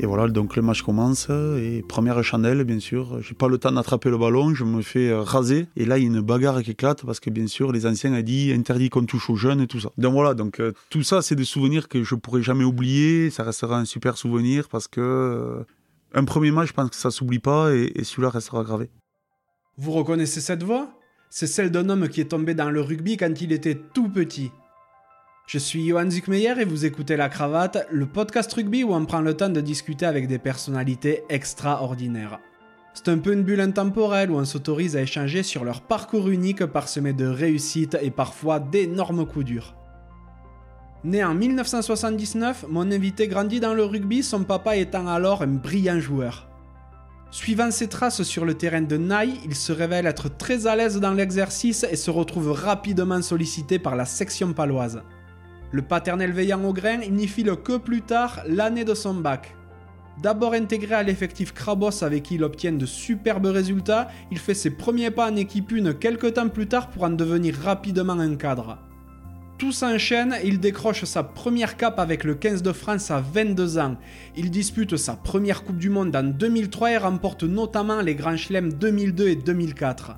Et voilà, donc le match commence et première chandelle, bien sûr. J'ai pas le temps d'attraper le ballon, je me fais euh, raser. Et là, il y a une bagarre qui éclate parce que bien sûr, les anciens ont dit interdit qu'on touche aux jeunes et tout ça. Donc voilà, donc euh, tout ça, c'est des souvenirs que je pourrai jamais oublier. Ça restera un super souvenir parce que euh, un premier match, je pense que ça s'oublie pas et, et celui-là restera gravé. Vous reconnaissez cette voix? C'est celle d'un homme qui est tombé dans le rugby quand il était tout petit. Je suis Johan Zuckmeyer et vous écoutez La Cravate, le podcast rugby où on prend le temps de discuter avec des personnalités extraordinaires. C'est un peu une bulle intemporelle où on s'autorise à échanger sur leur parcours unique parsemé de réussites et parfois d'énormes coups durs. Né en 1979, mon invité grandit dans le rugby, son papa étant alors un brillant joueur. Suivant ses traces sur le terrain de Naï, il se révèle être très à l'aise dans l'exercice et se retrouve rapidement sollicité par la section paloise. Le paternel veillant au grain, n'y file que plus tard l'année de son bac. D'abord intégré à l'effectif Krabos avec qui il obtient de superbes résultats, il fait ses premiers pas en équipe 1 quelques temps plus tard pour en devenir rapidement un cadre. Tout s'enchaîne il décroche sa première cape avec le 15 de France à 22 ans. Il dispute sa première Coupe du Monde en 2003 et remporte notamment les Grands Chelems 2002 et 2004.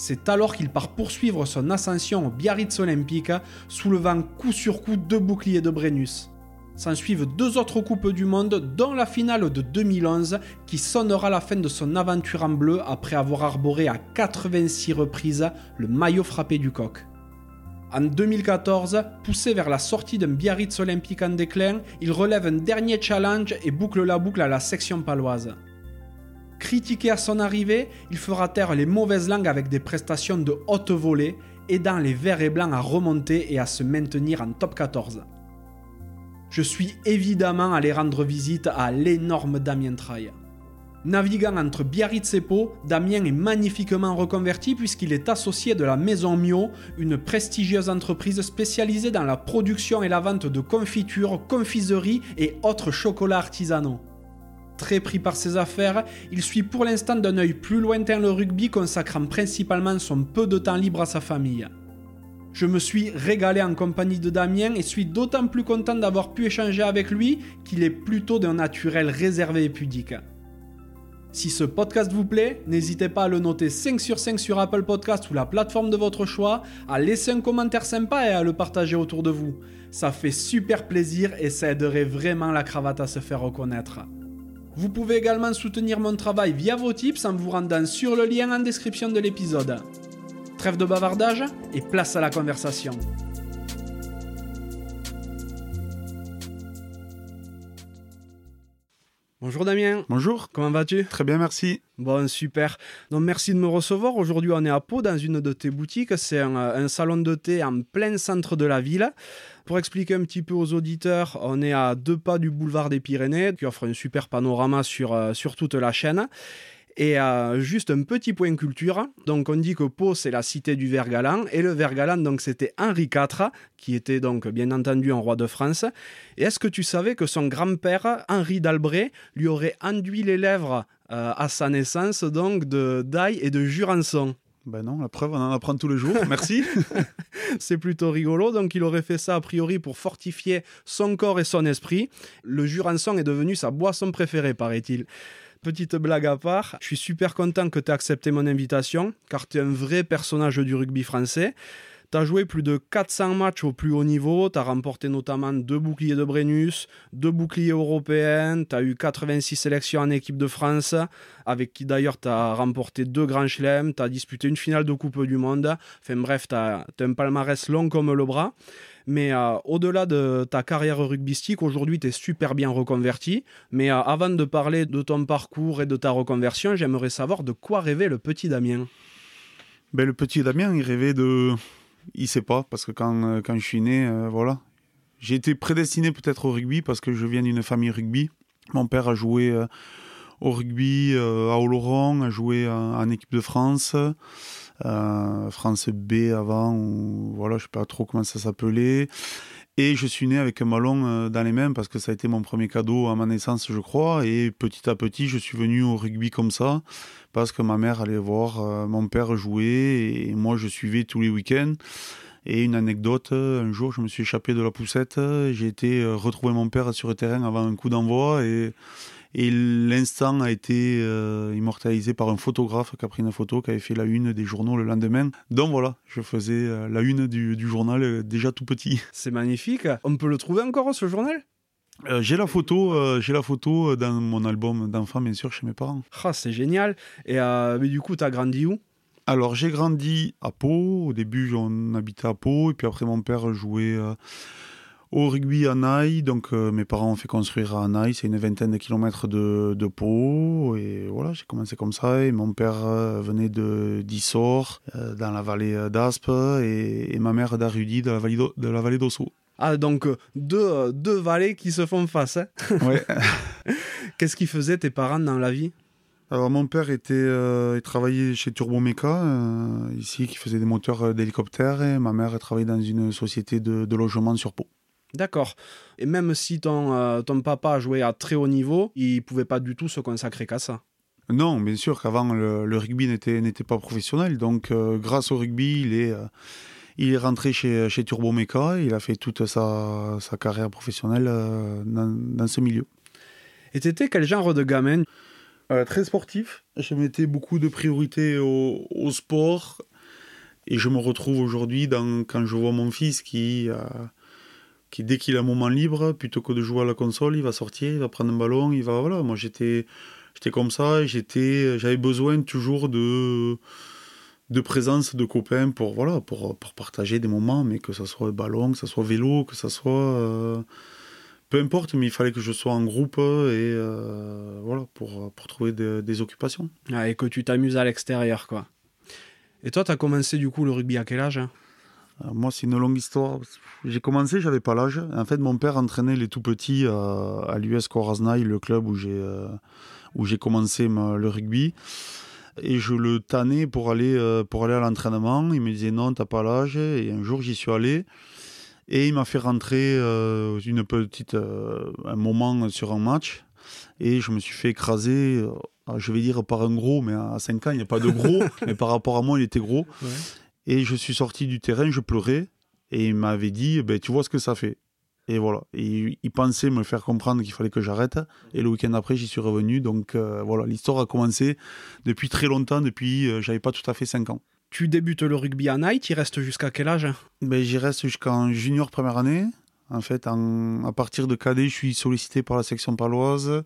C'est alors qu'il part poursuivre son ascension au Biarritz olympique, soulevant coup sur coup deux boucliers de Brennus. S'en suivent deux autres Coupes du Monde, dont la finale de 2011, qui sonnera la fin de son aventure en bleu après avoir arboré à 86 reprises le maillot frappé du coq. En 2014, poussé vers la sortie d'un Biarritz olympique en déclin, il relève un dernier challenge et boucle la boucle à la section paloise. Critiqué à son arrivée, il fera taire les mauvaises langues avec des prestations de haute volée, aidant les verts et blancs à remonter et à se maintenir en top 14. Je suis évidemment allé rendre visite à l'énorme Damien Traille. Naviguant entre Biarritz et Pau, Damien est magnifiquement reconverti puisqu'il est associé de la Maison Mio, une prestigieuse entreprise spécialisée dans la production et la vente de confitures, confiseries et autres chocolats artisanaux. Très pris par ses affaires, il suit pour l'instant d'un œil plus lointain le rugby, consacrant principalement son peu de temps libre à sa famille. Je me suis régalé en compagnie de Damien et suis d'autant plus content d'avoir pu échanger avec lui qu'il est plutôt d'un naturel réservé et pudique. Si ce podcast vous plaît, n'hésitez pas à le noter 5 sur 5 sur Apple Podcast ou la plateforme de votre choix, à laisser un commentaire sympa et à le partager autour de vous. Ça fait super plaisir et ça aiderait vraiment la cravate à se faire reconnaître. Vous pouvez également soutenir mon travail via vos tips en vous rendant sur le lien en description de l'épisode. Trêve de bavardage et place à la conversation. Bonjour Damien. Bonjour. Comment vas-tu? Très bien, merci. Bon, super. Donc merci de me recevoir. Aujourd'hui, on est à Pau dans une de tes boutiques. C'est un, un, salon de thé en plein centre de la ville. Pour expliquer un petit peu aux auditeurs, on est à deux pas du boulevard des Pyrénées qui offre un super panorama sur, euh, sur toute la chaîne. Et euh, juste un petit point culture. Donc on dit que Pau c'est la cité du ver galant et le ver galant donc c'était Henri IV qui était donc bien entendu un roi de France. Et est-ce que tu savais que son grand-père Henri d'Albret lui aurait enduit les lèvres euh, à sa naissance donc de d'ail et de Jurançon? Ben non, la preuve, on en apprend tous les jours. Merci. c'est plutôt rigolo. Donc, il aurait fait ça a priori pour fortifier son corps et son esprit. Le Jurançon est devenu sa boisson préférée, paraît-il. Petite blague à part, je suis super content que tu aies accepté mon invitation, car tu es un vrai personnage du rugby français. Tu as joué plus de 400 matchs au plus haut niveau, tu as remporté notamment deux boucliers de Brennus, deux boucliers européens, tu as eu 86 sélections en équipe de France, avec qui d'ailleurs tu as remporté deux grands chelems, tu as disputé une finale de Coupe du Monde. Enfin bref, tu as, un palmarès long comme le bras. Mais euh, au-delà de ta carrière rugbystique, aujourd'hui, tu es super bien reconverti. Mais euh, avant de parler de ton parcours et de ta reconversion, j'aimerais savoir de quoi rêvait le petit Damien. Ben, le petit Damien, il rêvait de. Il sait pas, parce que quand, euh, quand je suis né, voilà. J'ai été prédestiné peut-être au rugby parce que je viens d'une famille rugby. Mon père a joué au rugby à Oloron, a joué en, équipe de France. Euh, France B avant, ou voilà, je sais pas trop comment ça s'appelait. Et je suis né avec un ballon euh, dans les mains parce que ça a été mon premier cadeau à ma naissance, je crois. Et petit à petit, je suis venu au rugby comme ça parce que ma mère allait voir euh, mon père jouer et moi je suivais tous les week-ends. Et une anecdote, un jour, je me suis échappé de la poussette, j'ai été retrouver mon père sur le terrain avant un coup d'envoi et, et l'instant a été immortalisé par un photographe qui a pris une photo, qui avait fait la une des journaux le lendemain. Donc voilà, je faisais la une du, du journal déjà tout petit. C'est magnifique. On peut le trouver encore, ce journal? Euh, j'ai la photo, euh, j'ai la photo dans mon album d'enfant, bien sûr, chez mes parents. Ah, c'est génial. Et euh, mais du coup, tu as grandi où? Alors, j'ai grandi à Pau. Au début, on habitait à Pau. Et puis après, mon père jouait au rugby à Naï. Donc, mes parents ont fait construire à Naï. C'est une vingtaine de kilomètres de, de Pau. Et voilà, j'ai commencé comme ça. Et mon père venait de d'Issor, dans la vallée d'Aspe. Et, ma mère d'Arudi, de la vallée d'Ossau. Ah, donc euh, deux, euh, deux vallées qui se font face. Hein. Ouais. Qu'est-ce qu'ils faisaient tes parents dans la vie? Alors mon père était, euh, il travaillait chez Turbomeca, ici, qui faisait des moteurs d'hélicoptère, et ma mère travaillait dans une société de, logement sur Pau. D'accord. Et même si ton, ton papa jouait à très haut niveau, il pouvait pas du tout se consacrer qu'à ça Non, bien sûr qu'avant le, le, rugby n'était pas professionnel, donc grâce au rugby, il est il est rentré chez, chez Turbomeca, il a fait toute sa, sa carrière professionnelle euh, dans, ce milieu. Et étais quel genre de gamin? Euh, Très sportif. Je mettais beaucoup de priorité au, au sport. Et je me retrouve aujourd'hui quand je vois mon fils qui, euh, qui dès qu'il a un moment libre, plutôt que de jouer à la console, il va sortir, il va prendre un ballon, il va... Voilà, moi j'étais, j'étais comme ça, j'étais, j'avais besoin toujours de de présence de copains pour voilà pour, pour partager des moments mais que ce soit ballon que ce soit vélo que ce soit euh, peu importe mais il fallait que je sois en groupe et euh, voilà pour, pour trouver des occupations. Ah, et que tu t'amuses à l'extérieur quoi. Et toi tu as commencé du coup le rugby à quel âge hein? Moi, c'est une longue histoire. J'ai commencé, j'avais pas l'âge. En fait, mon père entraînait les tout petits à, à l'US Coraznaï, le club où j'ai où j'ai commencé le rugby et je le tannais pour aller, euh, pour aller à l'entraînement. Il me disait non, t'as pas l'âge. Et un jour, j'y suis allé. Et il m'a fait rentrer euh, une petite, euh, un moment sur un match. Et je me suis fait écraser, je vais dire par un gros, mais à 5 ans, il n'y a pas de gros. mais par rapport à moi, il était gros. Et je suis sorti du terrain, je pleurais. Et il m'avait dit, ben, tu vois ce que ça fait. Et voilà. Et il pensait me faire comprendre qu'il fallait que j'arrête. Et le week-end après, j'y suis revenu. Donc euh, voilà, l'histoire a commencé depuis très longtemps, depuis euh, j'avais pas tout à fait 5 ans. Tu débutes le rugby à Night, tu restes jusqu'à quel âge? Ben, J'y reste jusqu'en junior première année. En fait, à partir de cadet, je suis sollicité par la section paloise.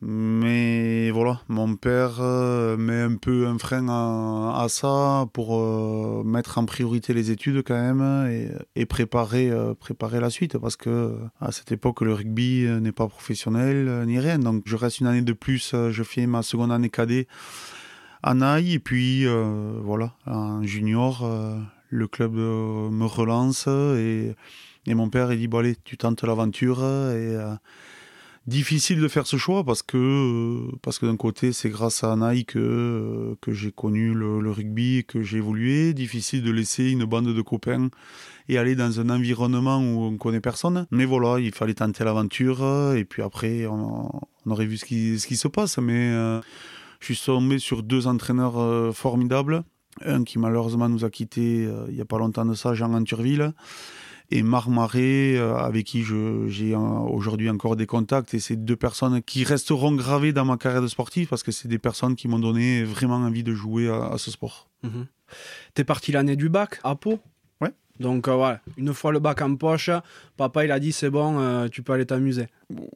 Mais voilà, mon père euh, met un peu un frein à, ça pour euh, mettre en priorité les études quand même et, préparer, euh, préparer la suite parce que à cette époque le rugby n'est pas professionnel ni rien. Donc je reste une année de plus, je fais ma seconde année cadet à Naï et puis voilà, en junior, le club me relance et, et mon père il dit bon allez tu tentes l'aventure difficile de faire ce choix parce que, euh, parce que d'un côté, c'est grâce à Anaï que, euh, j'ai connu le, rugby, que j'ai évolué. Difficile de laisser une bande de copains et aller dans un environnement où on connaît personne. Mais voilà, il fallait tenter l'aventure et puis après, on, aurait vu ce qui, ce qui se passe. Mais euh, je suis tombé sur deux entraîneurs formidables. Un qui malheureusement nous a quittés il n'y a pas longtemps de ça, Jean Anturville et Marc Marais, euh, avec qui j'ai aujourd'hui encore des contacts. Et c'est deux personnes qui resteront gravées dans ma carrière de sportif parce que c'est des personnes qui m'ont donné vraiment envie de jouer à, ce sport. Mhm. T'es parti l'année du bac à Pau? Donc, euh, une fois le bac en poche, papa, il a dit c'est bon, euh, tu peux aller t'amuser.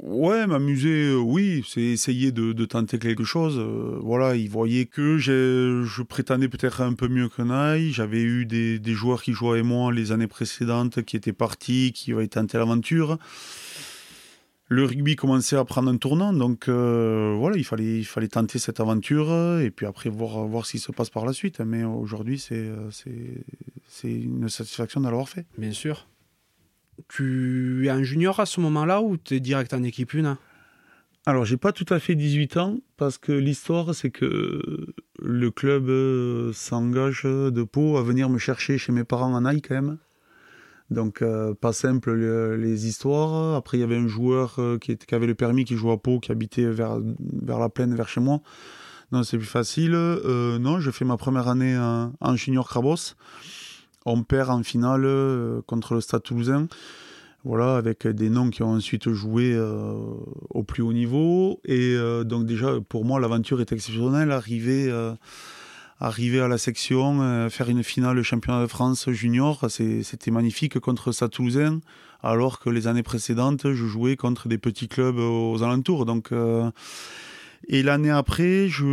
Ouais, m'amuser, euh, oui, c'est essayer de, tenter quelque chose. voilà, il voyait que je prétendais peut-être un peu mieux que Naï. J'avais eu des, des, joueurs qui jouaient avec moi les années précédentes, qui étaient partis, qui avaient tenté l'aventure le rugby commençait à prendre un tournant, donc euh, voilà, il fallait, il fallait tenter cette aventure et puis après voir, voir ce qui se passe par la suite. Mais aujourd'hui, c'est, c'est, une satisfaction d'avoir fait. Bien sûr. Tu es un junior à ce moment-là ou tu es direct en équipe 1 alors, j'ai pas tout à fait 18 ans parce que l'histoire, c'est que le club euh, s'engage de Pau à venir me chercher chez mes parents en Aïe quand même. Donc euh, pas simple les histoires. Après il y avait un joueur euh, qui, avait le permis qui jouait à Pau, qui habitait vers, la plaine, vers chez moi. Non, c'est plus facile. Euh, non, je fais ma première année en, junior Crabos On perd en finale contre le Stade Toulousain. Voilà, avec des noms qui ont ensuite joué au plus haut niveau. Et donc déjà, pour moi, l'aventure est exceptionnelle. Arriver arriver à la section, euh, faire une finale championnat de France junior, c'était magnifique contre sa Toulousain, alors que les années précédentes, je jouais contre des petits clubs aux alentours. Donc, euh, et l'année après, je...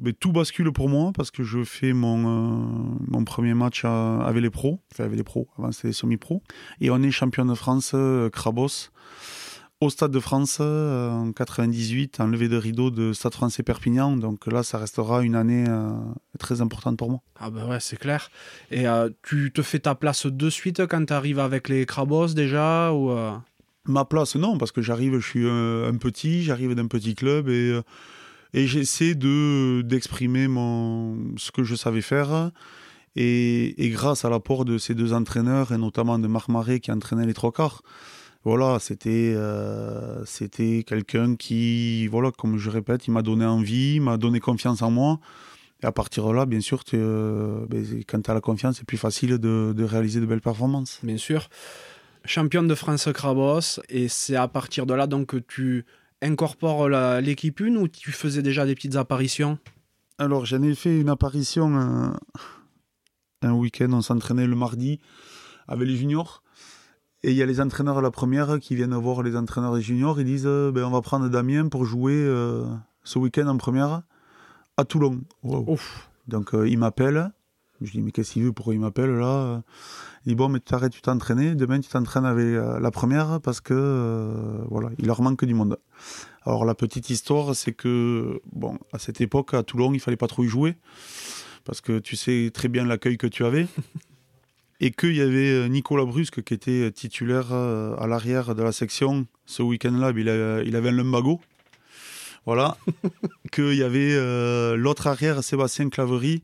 Mais tout bascule pour moi parce que je fais mon, euh, mon premier match avec les pros, enfin avec les pros, avant c'était les semi-pros, et on est champion de France Crabos au Stade de France euh, en 98, en levée de rideau de Stade français Perpignan. Donc là, ça restera une année euh, très importante pour moi. Ah ben ouais, c'est clair. Et euh, tu te fais ta place de suite quand tu arrives avec les Crabos déjà ou Ma place, non, parce que j'arrive, je suis un, petit, j'arrive d'un petit club et, et j'essaie de, d'exprimer mon, ce que je savais faire. Et, et grâce à l'apport de ces deux entraîneurs, et notamment de Marc Marais qui entraînait les trois quarts, voilà, c'était euh, c'était quelqu'un qui, voilà, comme je répète, il m'a donné envie, m'a donné confiance en moi. Et à partir de là, bien sûr, euh, ben, quand tu as la confiance, c'est plus facile de, de, réaliser de belles performances. Bien sûr. Champion de France Crabos, et c'est à partir de là donc que tu incorpores l'équipe une ou tu faisais déjà des petites apparitions? Alors, j'en ai fait une apparition un, un week-end, on s'entraînait le mardi avec les juniors. Et il y a les entraîneurs à la première qui viennent voir les entraîneurs des juniors. Ils disent euh, ben, on va prendre Damien pour jouer euh, ce week-end en première à Toulon. Donc euh, il m'appelle. Je dis mais qu'est-ce qu'il veut? Pourquoi il m'appelle là? Il dit bon mais tu arrêtes, tu t'entraîner. Demain tu t'entraînes avec la première parce que voilà il leur manque du monde. Alors la petite histoire c'est que bon à cette époque à Toulon il fallait pas trop y jouer parce que tu sais très bien l'accueil que tu avais. et qu'il y avait euh, Nicolas Brusque qui était titulaire euh, à l'arrière de la section ce week-end-là, il, avait un lumbago. Voilà. qu'il y avait euh, l'autre arrière, Sébastien Claverie,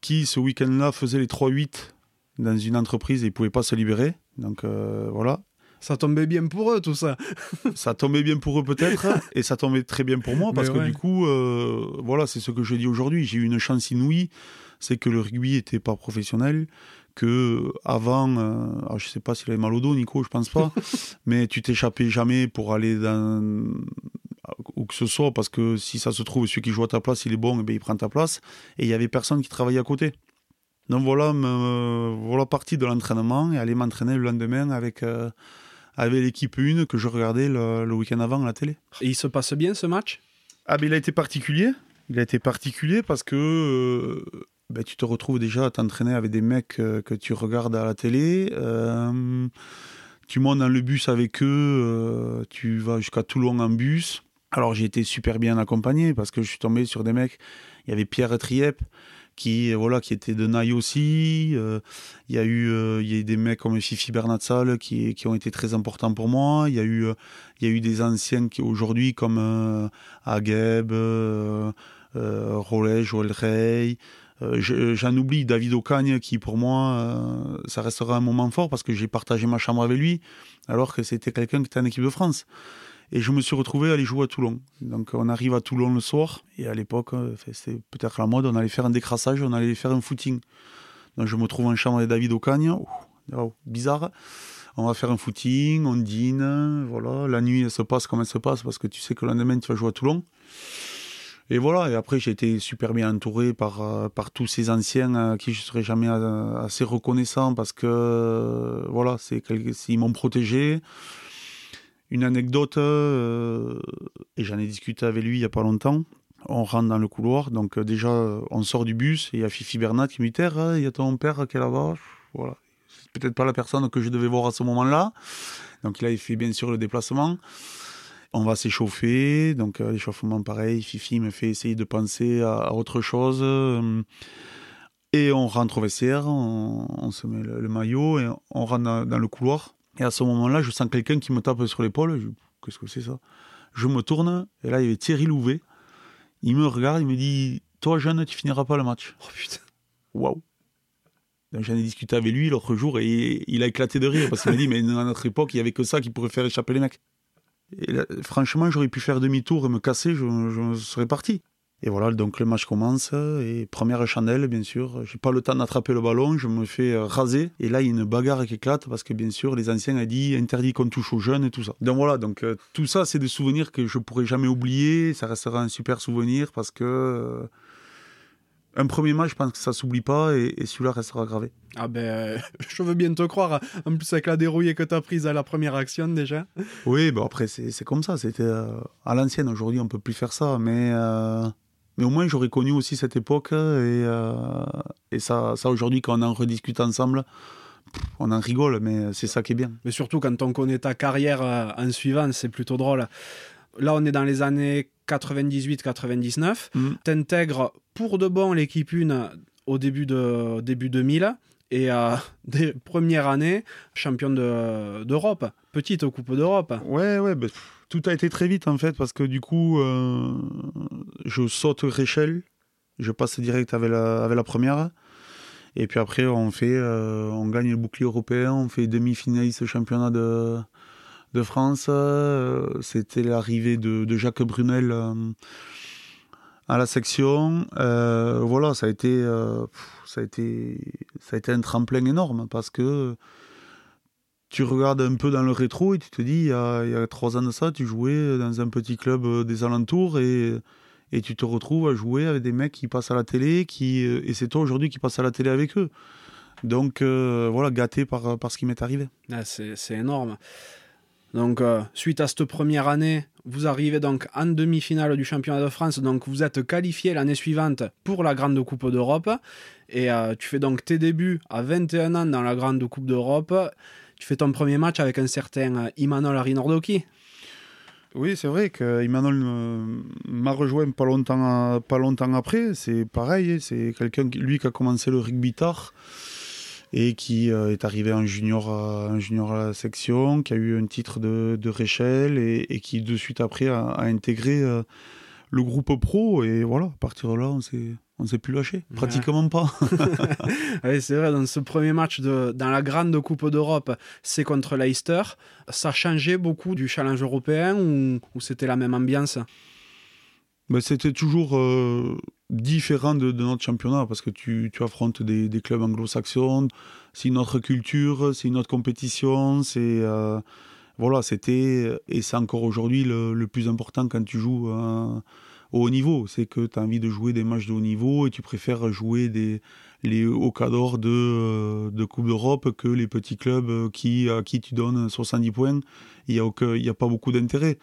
qui ce week-end-là faisait les 3-8 dans une entreprise et il ne pouvait pas se libérer. Donc voilà. Ça tombait bien pour eux, tout ça. ça tombait bien pour eux peut-être, et ça tombait très bien pour moi, parce que du coup, voilà, c'est ce que je dis aujourd'hui. J'ai eu une chance inouïe, c'est que le rugby n'était pas professionnel, que avant, euh, je sais pas s'il avait mal au dos, Nico, je pense pas, mais tu t'échappais jamais pour aller dans où que ce soit, parce que si ça se trouve, celui qui joue à ta place, il est bon, et bien, il prend ta place, et il y avait personne qui travaillait à côté. Donc voilà, me, voilà partie de l'entraînement et aller m'entraîner le lendemain avec, euh, avec l'équipe 1 que je regardais le, week-end avant à la télé. Et il se passe bien ce match? Ah, ben il a été particulier. Il a été particulier parce que euh, ben, tu te retrouves déjà à t'entraîner avec des mecs euh, que tu regardes à la télé. Euh, tu montes dans le bus avec eux, euh, tu vas jusqu'à Toulon en bus. Alors j'ai été super bien accompagné parce que je suis tombé sur des mecs. Il y avait Pierre Triep qui voilà qui était de Naï aussi. il y a eu il y a des mecs comme Fifi Bernatsal qui qui ont été très importants pour moi. Il y a eu il y a eu des anciens qui aujourd'hui comme Agueb, Rollet, Joël Rey. Euh, j'en oublie David Ocagne qui pour moi euh, ça restera un moment fort parce que j'ai partagé ma chambre avec lui alors que c'était quelqu'un qui était en équipe de France. Et je me suis retrouvé à aller jouer à Toulon. Donc on arrive à Toulon le soir et à l'époque euh, c'était peut-être la mode on allait faire un décrassage on allait faire un footing. Donc je me trouve en chambre avec David Ocagne. Bizarre. On va faire un footing on dîne voilà. La nuit elle se passe comme elle se passe parce que tu sais que le lendemain tu vas jouer à Toulon et voilà, et après j'ai été super bien entouré par, euh, par tous ces anciens à qui je serai jamais euh, assez reconnaissant parce que euh, voilà, ils m'ont protégé. Une anecdote, et j'en ai discuté avec lui il y a pas longtemps. On rentre dans le couloir, donc déjà on sort du bus et il y a Fifi Bernat qui me dit il y a ton père qui est là-bas. Voilà, c'est peut-être pas la personne que je devais voir à ce moment-là. Donc il a fait bien sûr le déplacement. On va s'échauffer, donc euh, l'échauffement pareil, Fifi me fait essayer de penser à, autre chose. Euh, et on rentre au vestiaire, on, se met le, maillot et on rentre dans, le couloir. Et à ce moment-là, je sens quelqu'un qui me tape sur l'épaule. Qu'est-ce que c'est ça? Je me tourne et là, il y avait Thierry Louvet. Il me regarde, il me dit Toi, jeune, tu finiras pas le match. Oh putain. Waouh J'en ai discuté avec lui l'autre jour et il a éclaté de rire parce qu'il m'a dit Mais à notre époque, il n'y avait que ça qui pourrait faire échapper les mecs franchement, j'aurais pu faire demi-tour et me casser, je, serais parti. Et voilà, donc le match commence et première chandelle, bien sûr. J'ai pas le temps d'attraper le ballon, je me fais raser. Et là, il y a une bagarre qui éclate parce que bien sûr, les anciens ont dit interdit qu'on touche aux jeunes et tout ça. Donc voilà, donc euh, tout ça, c'est des souvenirs que je pourrai jamais oublier. Ça restera un super souvenir parce que euh, un premier match, je pense que ça s'oublie pas et, celui-là restera gravé. Ah ben, je veux bien te croire. En plus avec la dérouillée que tu as prise à la première action déjà. Oui, bon après c'est comme ça. C'était à l'ancienne. Aujourd'hui, on peut plus faire ça, mais. Mais au moins, j'aurais connu aussi cette époque. Et, euh, et ça, ça aujourd'hui, quand on en rediscute ensemble, on en rigole, mais c'est ça qui est bien. Mais surtout, quand on connaît ta carrière euh, en suivant, c'est plutôt drôle. Là, on est dans les années 98-99. Mm. Tu intègres de bon l'équipe 1 au début, de, début 2000. Et euh, des premières années, champion d'Europe, petite Coupe d'Europe. Ouais, ouais, bah, tout a été très vite en fait, parce que du coup, euh, je saute Réchelle, je passe direct avec la, avec la première. Et puis après, on fait, euh, on gagne le bouclier européen, on fait demi-finaliste championnat de, de France. C'était l'arrivée de, Jacques Brunel à la section. voilà, ça a été, ça a été, ça a été un tremplin énorme parce que tu regardes un peu dans le rétro et tu te dis, il y a, trois ans de ça, tu jouais dans un petit club euh, des alentours et, et tu te retrouves à jouer avec des mecs qui passent à la télé qui, euh, et c'est toi aujourd'hui qui passes à la télé avec eux. Donc euh, voilà, gâté par, par ce qui m'est arrivé. Ah, c'est énorme. Donc, suite à cette première année, vous arrivez donc en demi-finale du championnat de France. Donc, vous êtes qualifié l'année suivante pour la Grande Coupe d'Europe. Et tu fais donc tes débuts à 21 ans dans la Grande Coupe d'Europe. Tu fais ton premier match avec un certain euh, Imanol Arinordoki. Oui, c'est vrai que Imanol m'a rejoint pas longtemps, pas longtemps après. C'est pareil, c'est quelqu'un lui qui a commencé le rugby tard et qui euh, est arrivé en junior, à, junior à la section, qui a eu un titre de, de Réchelle et, qui de suite après a, intégré euh, le groupe pro. Et voilà, à partir de là, on s'est on ne s'est plus lâché, pratiquement pas. c'est vrai, dans ce premier match de, dans la grande Coupe d'Europe, c'est contre Leicester. Ça changeait beaucoup du challenge européen ou, c'était la même ambiance? Ben, C'était toujours euh, différent de, notre championnat parce que tu, affrontes des, clubs anglo-saxons, c'est une autre culture, c'est une autre compétition, c'est. Euh, voilà, c'était, et c'est encore aujourd'hui le, plus important quand tu joues au haut niveau. C'est que tu as envie de jouer des matchs de haut niveau et tu préfères jouer des, les hauts cadors de, euh, de Coupe d'Europe que les petits clubs qui, à qui tu donnes 70 points. Il n'y a, a pas beaucoup d'intérêt.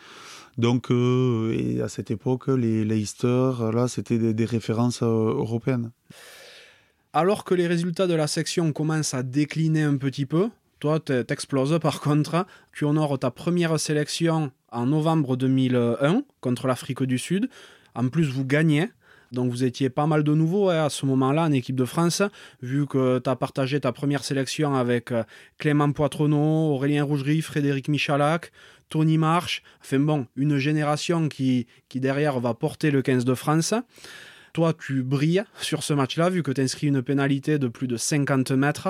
Donc, euh, à cette époque, les Leicester, là, c'était des, références euh, européennes. Alors que les résultats de la section commencent à décliner un petit peu, toi, t'exploses par contre. Tu honores ta première sélection en novembre 2001 contre l'Afrique du Sud. En plus, vous gagnez. Donc vous étiez pas mal de nouveaux hein, à ce moment-là en équipe de France, vu que tu as partagé ta première sélection avec euh, Clément Poitronneau, Aurélien Rougerie, Frédéric Michalak, Tony March. Enfin bon, une génération qui, qui derrière va porter le 15 de France. Toi, tu brilles sur ce match-là, vu que tu inscris une pénalité de plus de 50 mètres.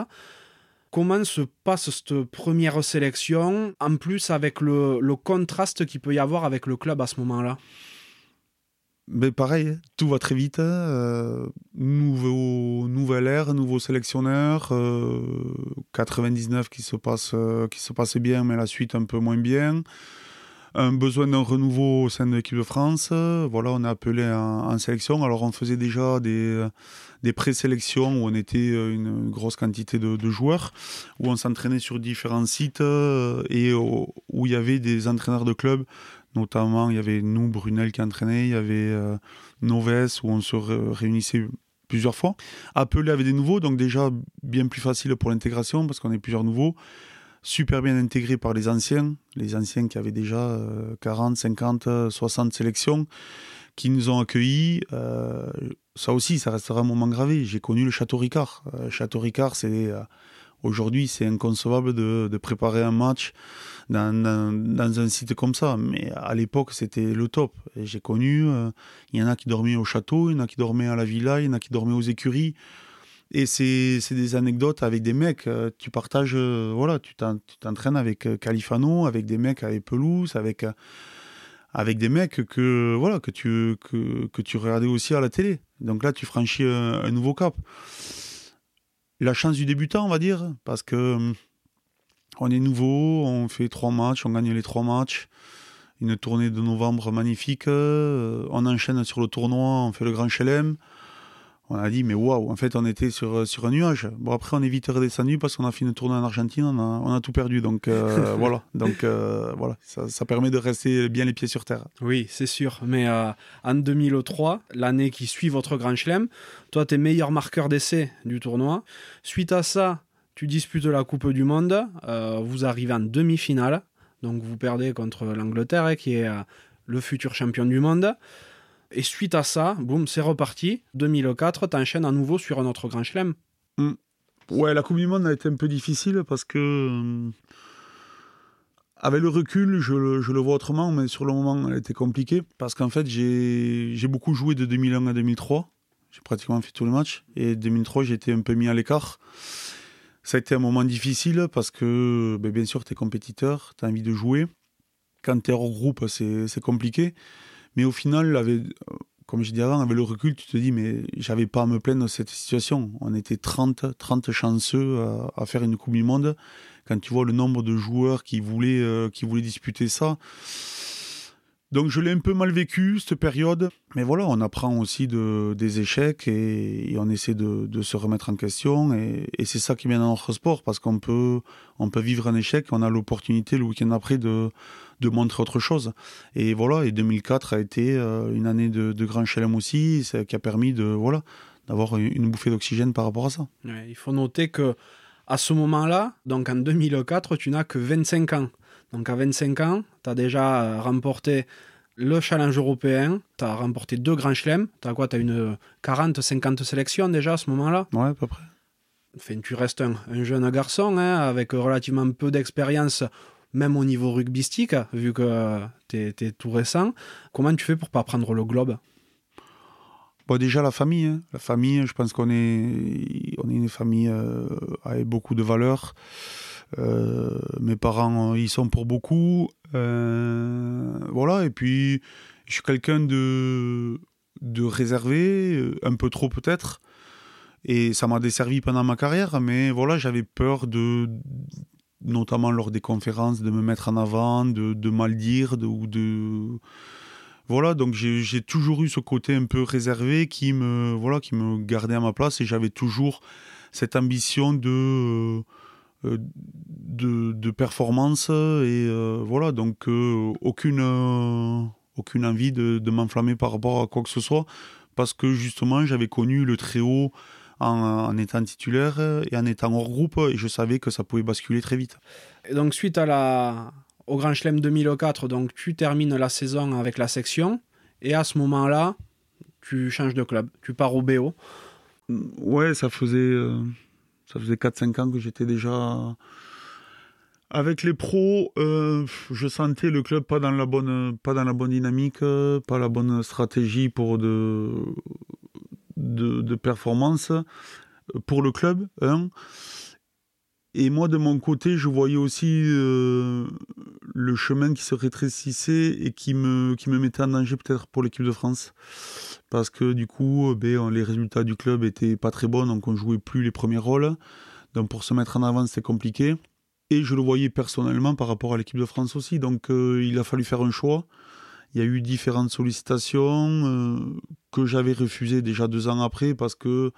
Comment se passe cette première sélection, en plus avec le, le contraste qu'il peut y avoir avec le club à ce moment-là? Mais pareil, tout va très vite. Euh, nouveau, nouvelle ère, nouveau sélectionneur. 99 euh, qui se passe, euh, qui se bien, mais la suite un peu moins bien. Un besoin d'un renouveau au sein de l'équipe de France. Voilà, on est appelé en, sélection. Alors on faisait déjà des, des présélections où on était une grosse quantité de, de joueurs, où on s'entraînait sur différents sites et où il y avait des entraîneurs de clubs Notamment, il y avait nous, Brunel qui entraînait, il y avait euh, Noves où on se réunissait plusieurs fois. Appelé avec des nouveaux, donc déjà bien plus facile pour l'intégration parce qu'on est plusieurs nouveaux. Super bien intégrés par les anciens, les anciens qui avaient déjà 40, 50, 60 sélections, qui nous ont accueillis. Euh, ça aussi, ça restera un moment gravé. J'ai connu le Château Ricard. Euh, Château Ricard, c'est aujourd'hui, c'est inconcevable de, préparer un match dans, un site comme ça. Mais à l'époque, c'était le top. J'ai connu, euh, il y en a qui dormaient au château, il y en a qui dormaient à la villa, il y en a qui dormaient aux écuries. Et c'est des anecdotes avec des mecs. Euh, tu partages, euh, voilà, tu t'entraînes avec Califano, avec des mecs avec Pelouse, avec, avec des mecs que voilà que tu que, que, tu regardais aussi à la télé. Donc là, tu franchis un, nouveau cap. La chance du débutant, on va dire, parce que hum, on est nouveau, on fait trois matchs, on gagne les trois matchs. Une tournée de novembre magnifique. Euh, on enchaîne sur le tournoi, on fait le Grand Chelem. On a dit mais waouh en fait on était sur sur un nuage. Bon après on est vite redescendu parce qu'on a fait une tournée en Argentine on a, tout perdu. Donc euh, voilà. Donc euh, voilà. Ça, permet de rester bien les pieds sur terre. Oui c'est sûr. Mais euh, en 2003 l'année qui suit votre grand chelem toi tu es meilleur marqueur d'essai du tournoi. Suite à ça tu disputes la coupe du monde vous arrivez en demi-finale donc vous perdez contre l'Angleterre qui est le futur champion du monde et suite à ça, boum, c'est reparti. 2004, t'enchaînes à nouveau sur un autre grand chelem. Hmm. Ouais, la Coupe du Monde a été un peu difficile parce que. Euh, avec le recul, je le, vois autrement, mais sur le moment, elle a été compliquée. Parce qu'en fait, j'ai beaucoup joué de 2001 à 2003. J'ai pratiquement fait tous les matchs. Et 2003, j'ai été un peu mis à l'écart. Ça a été un moment difficile parce que, ben, bien sûr, tu es compétiteur, tu as envie de jouer. Quand tu es hors groupe, c'est compliqué. Mais au final, comme je disais avant, avec le recul, tu te dis, mais j'avais pas à me plaindre de cette situation. On était 30, 30 chanceux à, faire une Coupe du Monde. Quand tu vois le nombre de joueurs qui voulaient, euh, qui voulaient disputer ça, donc je l'ai un peu mal vécu cette période, mais voilà, on apprend aussi de, des échecs et, on essaie de, se remettre en question et, c'est ça qui bien dans notre sport parce qu'on peut, on peut vivre un échec, on a l'opportunité le week-end après de, de montrer autre chose. Et voilà, et 2004 a été euh, une année de, grand chelem aussi, qui a permis de voilà d'avoir une bouffée d'oxygène par rapport à ça. il faut noter que à ce moment-là, donc en 2004, tu n'as que 25 ans. Donc à 25 ans, tu as déjà euh, remporté le challenge européen, tu as remporté deux grands chelems. Tu as quoi Tu as une 40-50 sélections déjà à ce moment-là? Ouais, à peu près. Enfin, tu restes un, jeune garçon hein, avec relativement peu d'expérience, même au niveau rugbystique, vu que tu es, tout récent. Comment tu fais pour pas prendre le globe? Bon, déjà la famille. Hein. La famille, je pense qu'on est, on est une famille euh, avec beaucoup de valeurs. Euh, mes parents, ils sont pour beaucoup. Euh, voilà, et puis je suis quelqu'un de, de réservé, un peu trop peut-être. Et ça m'a desservi pendant ma carrière, mais voilà, j'avais peur de, notamment lors des conférences, de me mettre en avant, de, mal dire, ou de voilà donc j'ai toujours eu ce côté un peu réservé qui me voilà qui me gardait à ma place et j'avais toujours cette ambition de euh, de, performance et euh, voilà donc euh, aucune aucune envie de, m'enflammer par rapport à quoi que ce soit parce que justement j'avais connu le très haut en, étant titulaire et en étant hors groupe et je savais que ça pouvait basculer très vite. Et donc suite à la au Grand Chelem 2004 donc tu termines la saison avec la section et à ce moment-là tu changes de club, tu pars au BO. Ouais, ça faisait ça faisait 4-5 ans que j'étais déjà avec les pros. Euh, je sentais le club pas dans la bonne, pas dans la bonne dynamique, pas la bonne stratégie pour de, de, performance pour le club. Hein. Et moi, de mon côté, je voyais aussi euh, le chemin qui se rétrécissait et qui me, mettait en danger peut-être pour l'équipe de France parce que du coup, euh, ben, les résultats du club étaient pas très bons, donc on jouait plus les premiers rôles. Donc pour se mettre en avant, c'était compliqué. Et je le voyais personnellement par rapport à l'équipe de France aussi. Donc euh, il a fallu faire un choix. Il y a eu différentes sollicitations euh, que j'avais refusées déjà deux ans après parce que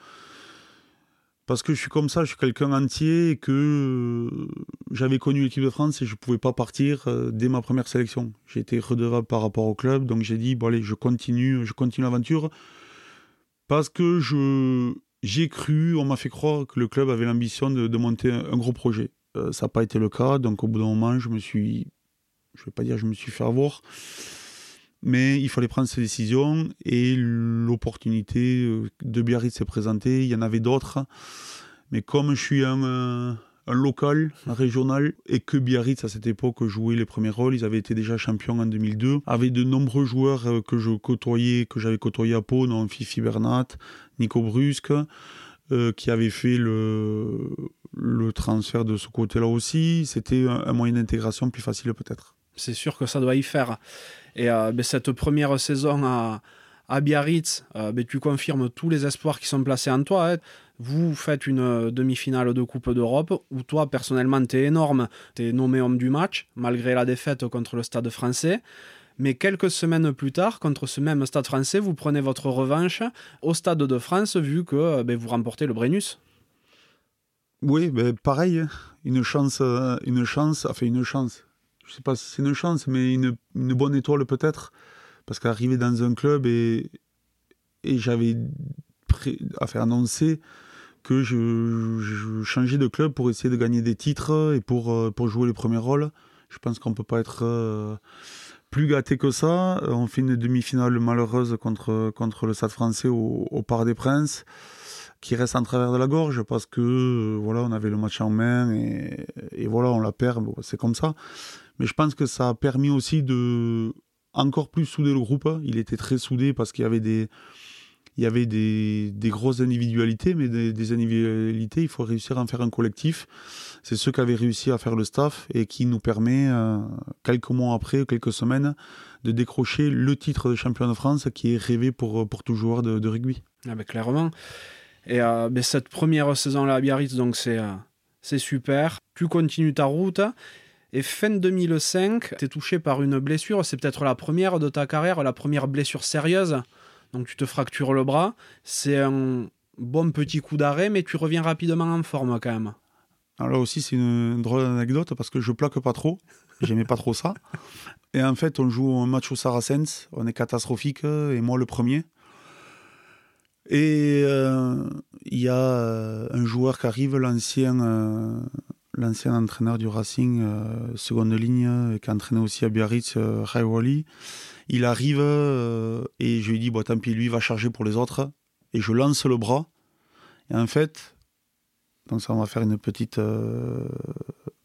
parce que je suis comme ça, je suis quelqu'un entier et que euh, j'avais connu l'équipe de France et je ne pouvais pas partir euh, dès ma première sélection. J'ai été redevable par rapport au club, donc j'ai dit bon allez, je continue, je continue l'aventure parce que je j'ai cru, on m'a fait croire que le club avait l'ambition de, monter un, gros projet. Euh, ça n'a pas été le cas, donc au bout d'un moment, je me suis, je vais pas dire je me suis fait avoir, mais il fallait prendre ses décisions et l'opportunité euh, de Biarritz s'est présentée. Il y en avait d'autres. Mais comme je suis un, euh, un, local, un régional, et que Biarritz à cette époque jouait les premiers rôles, ils avaient été déjà champions en 2002, avec de nombreux joueurs euh, que je côtoyais, que j'avais côtoyé à Pau, dont Fifi Bernat, Nico Brusque, qui avaient fait le transfert de ce côté-là aussi. C'était un moyen d'intégration plus facile peut-être. C'est sûr que ça doit y faire. Et ben, cette première saison à, Biarritz, ben, tu confirmes tous les espoirs qui sont placés en toi. Hein. Vous faites une demi-finale de Coupe d'Europe où toi, personnellement, tu es énorme. Tu es nommé homme du match, malgré la défaite contre le Stade français. Mais quelques semaines plus tard, contre ce même Stade français, vous prenez votre revanche au Stade de France, vu que ben, vous remportez le Brennus. Oui, pareil, une chance, une chance, enfin une chance. Je sais pas si c'est une chance, mais une, bonne étoile peut-être, parce qu'arriver dans un club et, et j'avais enfin, annoncé que je, changeais de club pour essayer de gagner des titres et pour, euh, pour jouer les premiers rôles. Je pense qu'on peut pas être euh, plus gâté que ça. On fait une demi-finale malheureuse contre, contre le Stade français au, au Parc des Princes qui reste en travers de la gorge parce que euh, voilà on avait le match en main et, et voilà on la perd c'est comme ça mais je pense que ça a permis aussi de encore plus souder le groupe il était très soudé parce qu'il y avait des il y avait des, des grosses individualités, mais des, individualités, il faut réussir à en faire un collectif. C'est ce qu'avait réussi à faire le staff et qui nous permet, euh, quelques mois après, quelques semaines, de décrocher le titre de champion de France qui est rêvé pour, pour tout joueur de, rugby. Ah ben, clairement. Et euh, ben, cette première saison-là à Biarritz, c'est euh, super. Tu continues ta route. Et fin 2005, tu es touché par une blessure. C'est peut-être la première de ta carrière, la première blessure sérieuse donc tu te fractures le bras. C'est un bon petit coup d'arrêt, mais tu reviens rapidement en forme quand même. Alors là aussi, c'est une drôle d'anecdote parce que je plaque pas trop. J'aimais pas trop ça. Et en fait, on joue un match au Saracens. On est catastrophique et moi le premier. Et euh, il y a euh, un joueur qui arrive, l'ancien euh, l'ancien entraîneur du Racing, seconde ligne, qui a entraîné aussi à Biarritz, Ray Wally. Il arrive euh, et je lui dis, bon, tant pis, lui va charger pour les autres. Et je lance le bras. Et en fait, donc ça, on va faire une petite euh,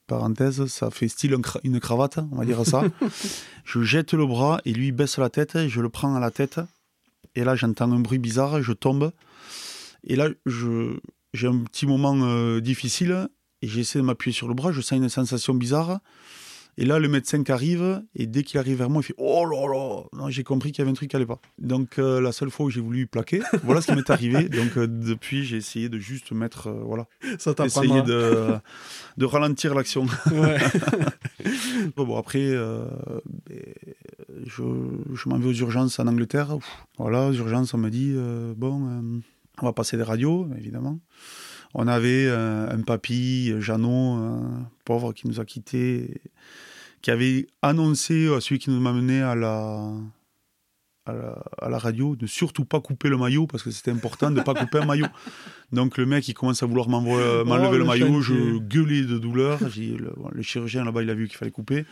parenthèse. Ça fait style une cravate, on va dire ça. je jette le bras et lui baisse la tête. Et je le prends à la tête. Et là, j'entends un bruit bizarre. Je tombe. Et là, j'ai un petit moment euh, difficile. Et j'essaie de m'appuyer sur le bras. Je sens une sensation bizarre. Et là, le médecin qui arrive, et dès qu'il arrive vers moi, il fait Oh là là J'ai compris qu'il y avait un truc qui n'allait pas. Donc, euh, la seule fois où j'ai voulu plaquer, voilà ce qui m'est arrivé. Donc, euh, depuis, j'ai essayé de juste mettre. Euh, voilà. Ça Essayer de, de ralentir l'action. Ouais. bon, après, ben, je, je m'en vais aux urgences en Angleterre. Voilà, aux urgences, on me dit Bon, on va passer des radios, évidemment. On avait un papy, Jeannot, pauvre, qui nous a quittés qui avait annoncé à celui qui nous m'a mené à la, à la, radio de surtout pas couper le maillot parce que c'était important de pas couper un maillot. Donc le mec il commence à vouloir m'enlever oh, le, maillot, je gueulais de douleur. Le, chirurgien là-bas il a vu qu'il fallait couper.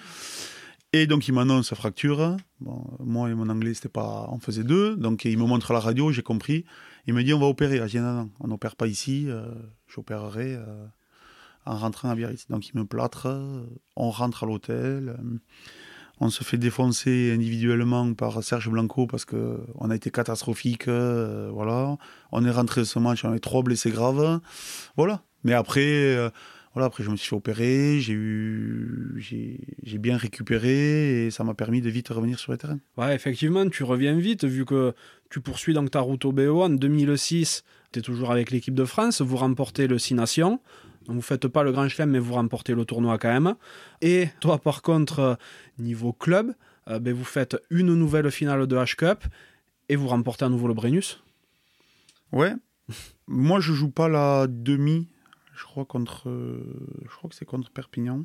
Et donc il m'annonce sa fracture. Moi et mon anglais c'était pas, on faisait deux. Donc il me montre la radio, j'ai compris. Il me dit on va opérer. Dit non non, on n'opère pas ici. Euh, j'opérerai. Euh, en rentrant à Biarritz. Donc il me plâtre, on rentre à l'hôtel, on se fait défoncer individuellement par Serge Blanco parce qu'on a été catastrophique. Euh, voilà. On est rentré ce match, on avait trois blessés graves. Voilà. Mais après, voilà, après je me suis fait opérer, j'ai eu, j'ai bien récupéré et ça m'a permis de vite revenir sur le terrain. Ouais, effectivement, tu reviens vite vu que tu poursuis donc ta route au BO en 2006. Tu es toujours avec l'équipe de France, vous remportez le 6 Nations. Vous ne faites pas le grand chelem, mais vous remportez le tournoi quand même. Et toi, par contre, niveau club, euh, ben, vous faites une nouvelle finale de H-Cup et vous remportez à nouveau le Brennus. Ouais. Moi, je joue pas la demi. Je crois contre, je crois que c'est contre Perpignan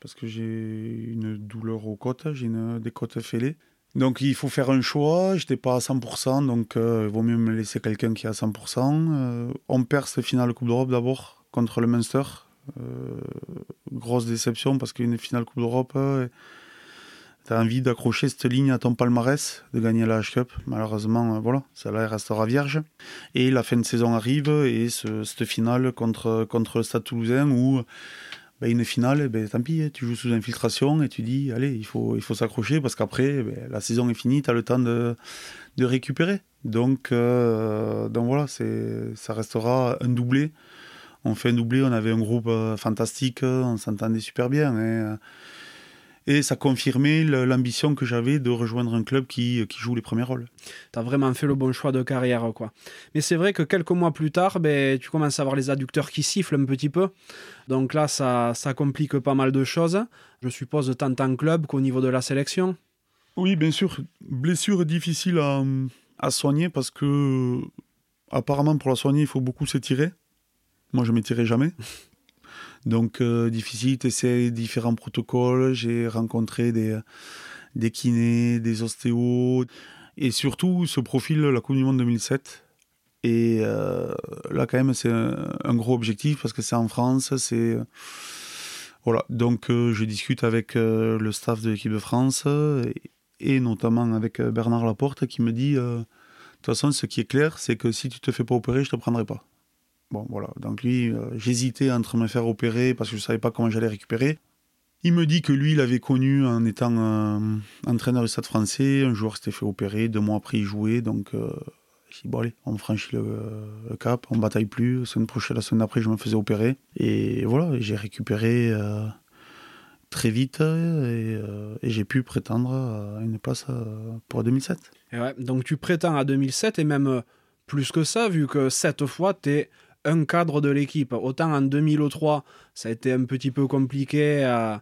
parce que j'ai une douleur aux côtes, j'ai des côtes fêlées. Donc il faut faire un choix, j'étais pas à 100%, donc euh, il vaut mieux me laisser quelqu'un qui est à 100%. on perd cette finale Coupe d'Europe d'abord, contre le Munster. Euh, grosse déception parce qu'une finale Coupe d'Europe, euh, tu as envie d'accrocher cette ligne à ton palmarès, de gagner la H-Cup. Malheureusement, euh, voilà, ça là restera vierge. Et la fin de saison arrive et cette finale contre, contre le Stade Toulousain où ben, une finale, ben, tant pis, tu joues sous infiltration et tu dis, allez, il faut, il faut s'accrocher parce qu'après, ben, la saison est finie, tu as le temps de, de récupérer. Donc, donc voilà, ça restera un doublé on fait un doublé, on avait un groupe euh, fantastique, on s'entendait super bien. Euh, Et ça confirmait l'ambition que j'avais de rejoindre un club qui, qui joue les premiers rôles. Tu as vraiment fait le bon choix de carrière. quoi. Mais c'est vrai que quelques mois plus tard, ben, tu commences à avoir les adducteurs qui sifflent un petit peu. Donc là, ça, ça complique pas mal de choses. Je suppose tant en club qu'au niveau de la sélection. Oui, bien sûr. Blessure difficile à, à soigner parce que apparemment pour la soigner, il faut beaucoup s'étirer. Moi, je m'étirais jamais. Donc, euh, difficile, tu différents protocoles. J'ai rencontré des, des kinés, des ostéos. Et surtout, ce profil, la Coupe du Monde 2007. Et euh, là, quand même, c'est un, gros objectif parce que c'est en France. C'est. Voilà. Donc, euh, je discute avec le staff de l'équipe de France et, et, notamment avec Bernard Laporte qui me dit De toute façon, ce qui est clair, c'est que si tu te fais pas opérer, je te prendrai pas. Bon, voilà. Donc lui, euh, j'hésitais entre me faire opérer parce que je ne savais pas comment j'allais récupérer. Il me dit que lui, il avait connu en étant euh, entraîneur du Stade français. Un joueur s'était fait opérer, deux mois après, il jouait. Donc, euh, dit, bon, allez, on franchit le, cap, on bataille plus. La semaine prochaine, la semaine après, je me faisais opérer. Et voilà, j'ai récupéré très vite et, j'ai pu prétendre à une place pour 2007. ouais, donc, tu prétends à 2007 et même plus que ça, vu que cette fois, tu es un cadre de l'équipe. Autant en 2003, ça a été un petit peu compliqué, euh,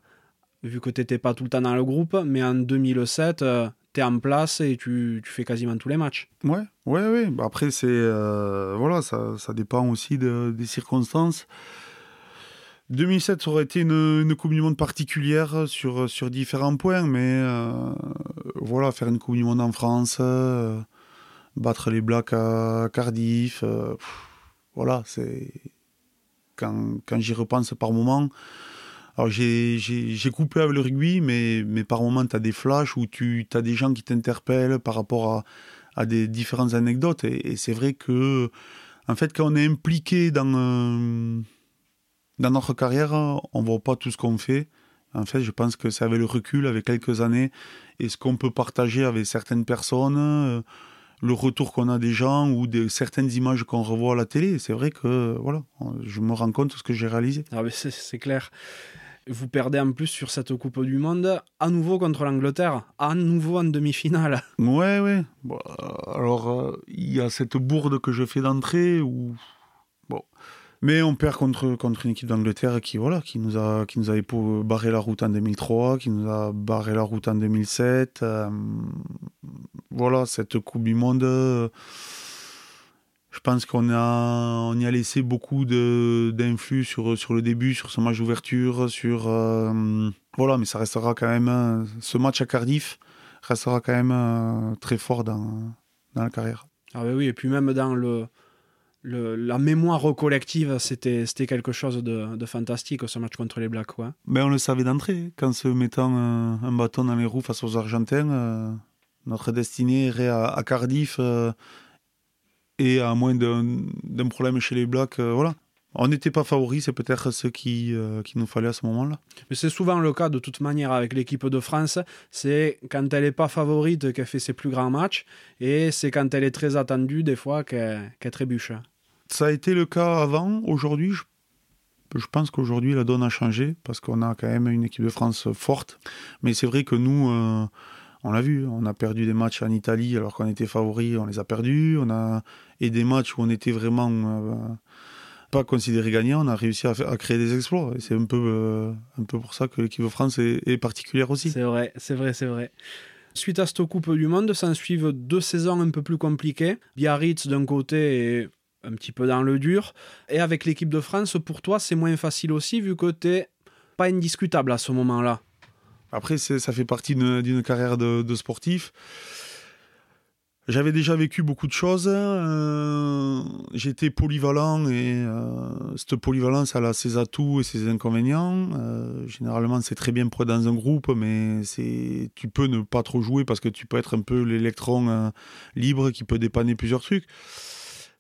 vu que tu n'étais pas tout le temps dans le groupe, mais en 2007, tu es en place et tu, fais quasiment tous les matchs. Ouais, ouais, ouais. Bah, après, c'est euh, voilà, ça, dépend aussi des circonstances. 2007, ça aurait été une, une, Coupe du Monde particulière sur, sur différents points, mais euh, voilà, faire une Coupe du Monde en France, battre les Blacks à Cardiff, voilà, c'est. Quand, quand j'y repense par moment. Alors j'ai coupé avec le rugby, mais, mais par moment, tu as des flashs où tu as des gens qui t'interpellent par rapport à, à, des différentes anecdotes. Et, c'est vrai que, en fait, quand on est impliqué dans, euh, dans notre carrière, on voit pas tout ce qu'on fait. En fait, je pense que c'est avec le recul, avec quelques années, et ce qu'on peut partager avec certaines personnes. Euh, le retour qu'on a des gens ou de certaines images qu'on revoit à la télé. C'est vrai que voilà, je me rends compte de ce que j'ai réalisé. Ah c'est clair. Vous perdez en plus sur cette Coupe du Monde, à nouveau contre l'Angleterre, à nouveau en demi-finale. Ouais, ouais. Bon, alors, euh, il y a cette bourde que je fais d'entrée où. Bon. Mais on perd contre, contre une équipe d'Angleterre qui, voilà, qui, nous a, qui nous avait barré la route en 2003, qui nous a barré la route en 2007. Euh, voilà, cette Coupe du Monde, je pense qu'on a, on y a laissé beaucoup d'influx sur, sur le début, sur ce match d'ouverture, sur. Euh, voilà, mais ça restera quand même. Ce match à Cardiff restera quand même euh, très fort dans, dans la carrière. Ah oui, et puis même dans le la mémoire collective, c'était quelque chose de, fantastique, ce match contre les Blacks. Quoi. Mais on le savait d'entrée, qu'en se mettant un, bâton dans les roues face aux Argentins, euh, notre destinée irait à, Cardiff euh, et à moins d'un problème chez les Blacks. Euh, voilà. On n'était pas favoris, c'est peut-être ce qui, qui nous fallait à ce moment-là. Mais c'est souvent le cas de toute manière avec l'équipe de France. C'est quand elle n'est pas favorite qu'elle fait ses plus grands matchs et c'est quand elle est très attendue des fois qu'elle trébuche ça a été le cas avant. Aujourd'hui, je, pense qu'aujourd'hui, la donne a changé parce qu'on a quand même une équipe de France forte. Mais c'est vrai que nous, euh, on l'a vu, on a perdu des matchs en Italie alors qu'on était favoris, on les a perdus. On a, et des matchs où on était vraiment euh, pas considérés gagnants, on a réussi à, créer des exploits. Et c'est un peu, euh, un peu pour ça que l'équipe de France est, particulière aussi. C'est vrai, c'est vrai, c'est vrai. Suite à cette Coupe du Monde, s'en suivent deux saisons un peu plus compliquées. Biarritz d'un côté et un petit peu dans le dur. Et avec l'équipe de France, pour toi, c'est moins facile aussi, vu que tu n'es pas indiscutable à ce moment-là? Après, ça fait partie d'une carrière de, sportif. J'avais déjà vécu beaucoup de choses. Euh, j'étais polyvalent et euh, cette polyvalence, a ses atouts et ses inconvénients. Euh, généralement, c'est très bien pour dans un groupe, mais tu peux ne pas trop jouer parce que tu peux être un peu l'électron libre qui peut dépanner plusieurs trucs.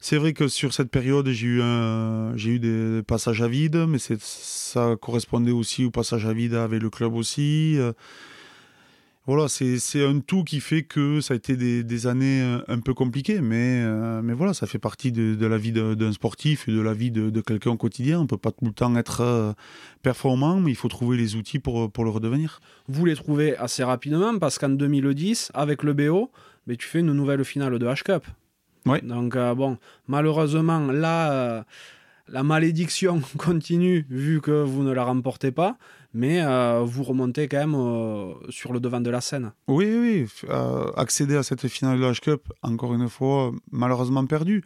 C'est vrai que sur cette période, j'ai eu, des passages à vide, mais ça correspondait aussi au passage à vide avec le club aussi. Euh. voilà, c'est un tout qui fait que ça a été des, années euh, un peu compliquées, mais, euh, mais voilà, ça fait partie de, la vie d'un sportif et de la vie de, quelqu'un au quotidien. On peut pas tout le temps être performant, mais il faut trouver les outils pour, pour le redevenir. Vous les trouvez assez rapidement parce qu'en 2010, avec le BO, mais tu fais une nouvelle finale de H-Cup. Donc bon, malheureusement, là, la malédiction continue vu que vous ne la remportez pas mais euh, vous remontez quand même euh, sur le devant de la scène. Oui, oui, euh, accéder à cette finale de la Cup, encore une fois, malheureusement perdu,